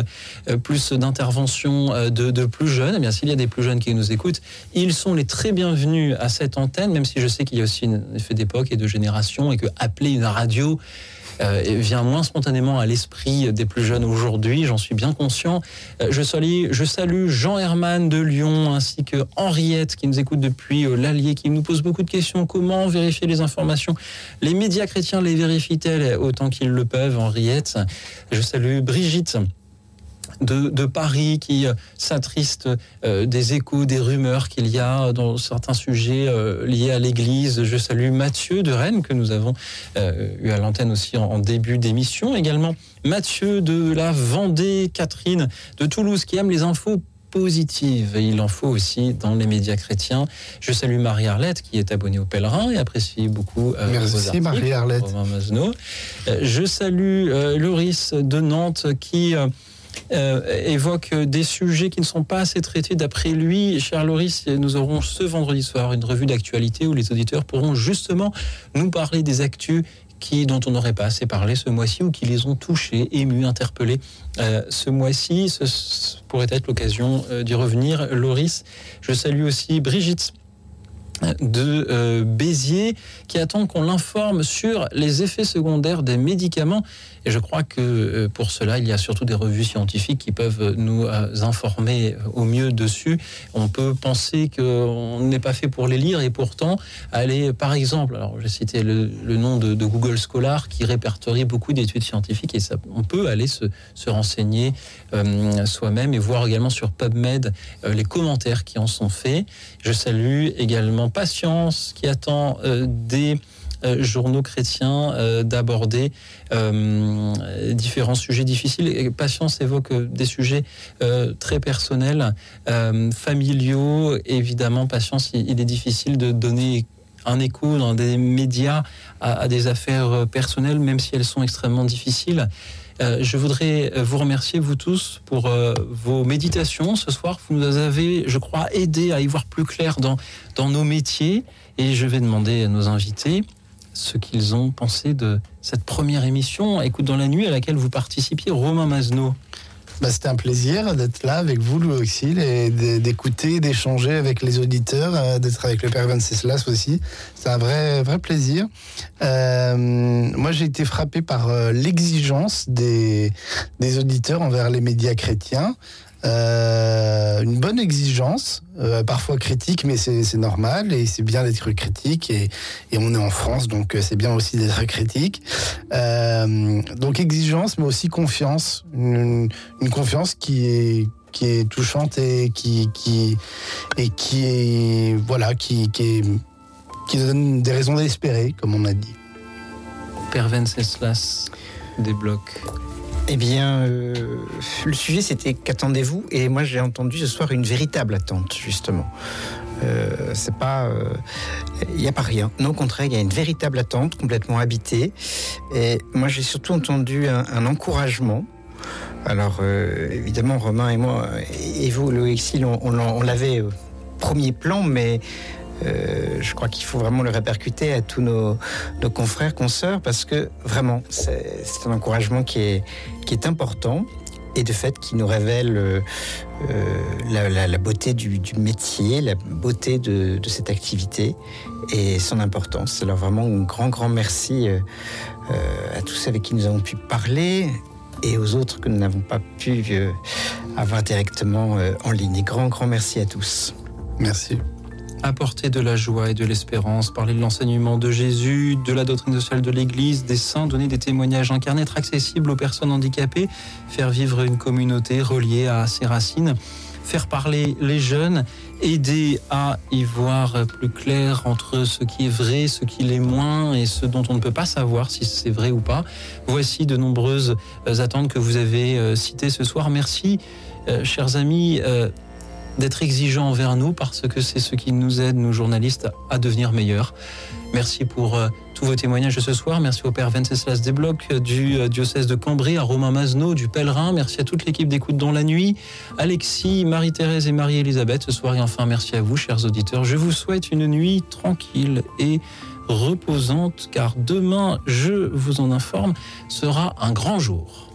plus d'interventions de, plus jeunes. Eh bien, s'il y a des plus jeunes qui nous écoutent, ils sont les très bienvenus à cette antenne, même si je sais qu'il y a aussi un effet d'époque et de génération et que appeler une radio vient moins spontanément à l'esprit des plus jeunes aujourd'hui, j'en suis bien conscient. Euh, je, salue, je salue Jean Herman de Lyon ainsi que Henriette qui nous écoute depuis euh, l'Allier, qui nous pose beaucoup de questions. Comment vérifier les informations? Les médias chrétiens les vérifient-elles autant qu'ils le peuvent, Henriette? Je salue Brigitte de, de Paris qui euh, s'attriste euh, des échos, des rumeurs qu'il y a dans certains sujets euh, liés à l'Église. Je salue Mathieu de Rennes que nous avons eu à l'antenne aussi en, en début d'émission. Également Mathieu de la Vendée, Catherine de Toulouse qui aime les infos positives. Et il en faut aussi dans les médias chrétiens. Je salue Marie-Arlette qui est abonnée au Pèlerin et apprécie beaucoup euh, Merci. Marie-Arlette. Je salue euh, Loris de Nantes qui euh, euh, évoque des sujets qui ne sont pas assez traités d'après lui. Cher Loris, nous aurons ce vendredi soir une revue d'actualité où les auditeurs pourront justement nous parler des actus qui, dont on n'aurait pas assez parlé ce mois-ci ou qui les ont touchés, émus, interpellés euh, ce mois-ci. Ce, pourrait être l'occasion euh, d'y revenir. Loris, je salue aussi Brigitte de Béziers qui attend qu'on l'informe sur les effets secondaires des médicaments. Et je crois que euh, pour cela, il y a surtout des revues scientifiques qui peuvent nous euh, informer au mieux dessus. On peut penser qu'on n'est pas fait pour les lire et pourtant aller, par exemple, alors j'ai cité le, nom de, Google Scholar qui répertorie beaucoup d'études scientifiques et ça, on peut aller se, se renseigner euh, soi-même et voir également sur PubMed euh, les commentaires qui en sont faits. Je salue également Patience qui attend euh, des euh, journaux chrétiens euh, d'aborder euh, différents sujets difficiles. Et Patience évoque euh, des sujets euh, très personnels, euh, familiaux. Évidemment, Patience, il, est difficile de donner un écho dans des médias à, des affaires euh, personnelles, même si elles sont extrêmement difficiles. Euh, je voudrais vous remercier, vous tous, pour euh, vos méditations ce soir. Vous nous avez, je crois, aidé à y voir plus clair dans nos métiers. Et je vais demander à nos invités ce qu'ils ont pensé de cette première émission, Écoute dans la nuit, à laquelle vous participiez, Romain Mazno. Bah, C'était un plaisir d'être là avec vous, Louis Auxil, et d'écouter, d'échanger avec les auditeurs, euh, d'être avec le Père Venceslas aussi. C'est un vrai, vrai plaisir. Euh, moi, j'ai été frappé par euh, l'exigence des, des auditeurs envers les médias chrétiens. Euh, une bonne exigence, euh, parfois critique, mais c'est normal et c'est bien d'être critique. Et, on est en France, donc euh, c'est bien aussi d'être critique. Donc exigence, mais aussi confiance. Une, confiance qui est touchante et qui qui et qui voilà qui qui donne des raisons d'espérer, comme on a dit. Père Venceslas débloque. Eh bien, euh, le sujet c'était qu'attendez-vous? Et moi j'ai entendu ce soir une véritable attente, justement. Euh, c'est pas, il n'y a pas rien. Non, au contraire, il y a une véritable attente complètement habitée. Et moi j'ai surtout entendu un, encouragement. Alors euh, évidemment, Romain et moi, et vous, Loïc, on, on, on l'avait au premier plan, mais euh, je crois qu'il faut vraiment le répercuter à tous nos, confrères, consoeurs, parce que vraiment, c'est un encouragement qui est, important et de fait qui nous révèle euh, euh, la, beauté du, métier, la beauté de, cette activité et son importance. Alors vraiment un grand, grand merci à tous avec qui nous avons pu parler et aux autres que nous n'avons pas pu avoir directement en ligne. Et grand, grand merci à tous. Merci. Apporter de la joie et de l'espérance, parler de l'enseignement de Jésus, de la doctrine sociale de l'Église, des saints, donner des témoignages incarnés, être accessible aux personnes handicapées, faire vivre une communauté reliée à ses racines, faire parler les jeunes, aider à y voir plus clair entre ce qui est vrai, ce qui l'est moins et ce dont on ne peut pas savoir si c'est vrai ou pas. Voici de nombreuses euh, attentes que vous avez euh, citées ce soir. Merci, euh, chers amis. D'être exigeants envers nous parce que c'est ce qui nous aide, nous journalistes, à devenir meilleurs. Merci pour euh, tous vos témoignages de ce soir. Merci au Père Venceslas Desblocs euh, du euh, diocèse de Cambrai, à Romain Mazneau du Pèlerin. Merci à toute l'équipe d'écoute dans la nuit, Alexis, Marie-Thérèse et Marie-Elisabeth ce soir. Et enfin, merci à vous, chers auditeurs. Je vous souhaite une nuit tranquille et reposante car demain, je vous en informe, sera un grand jour.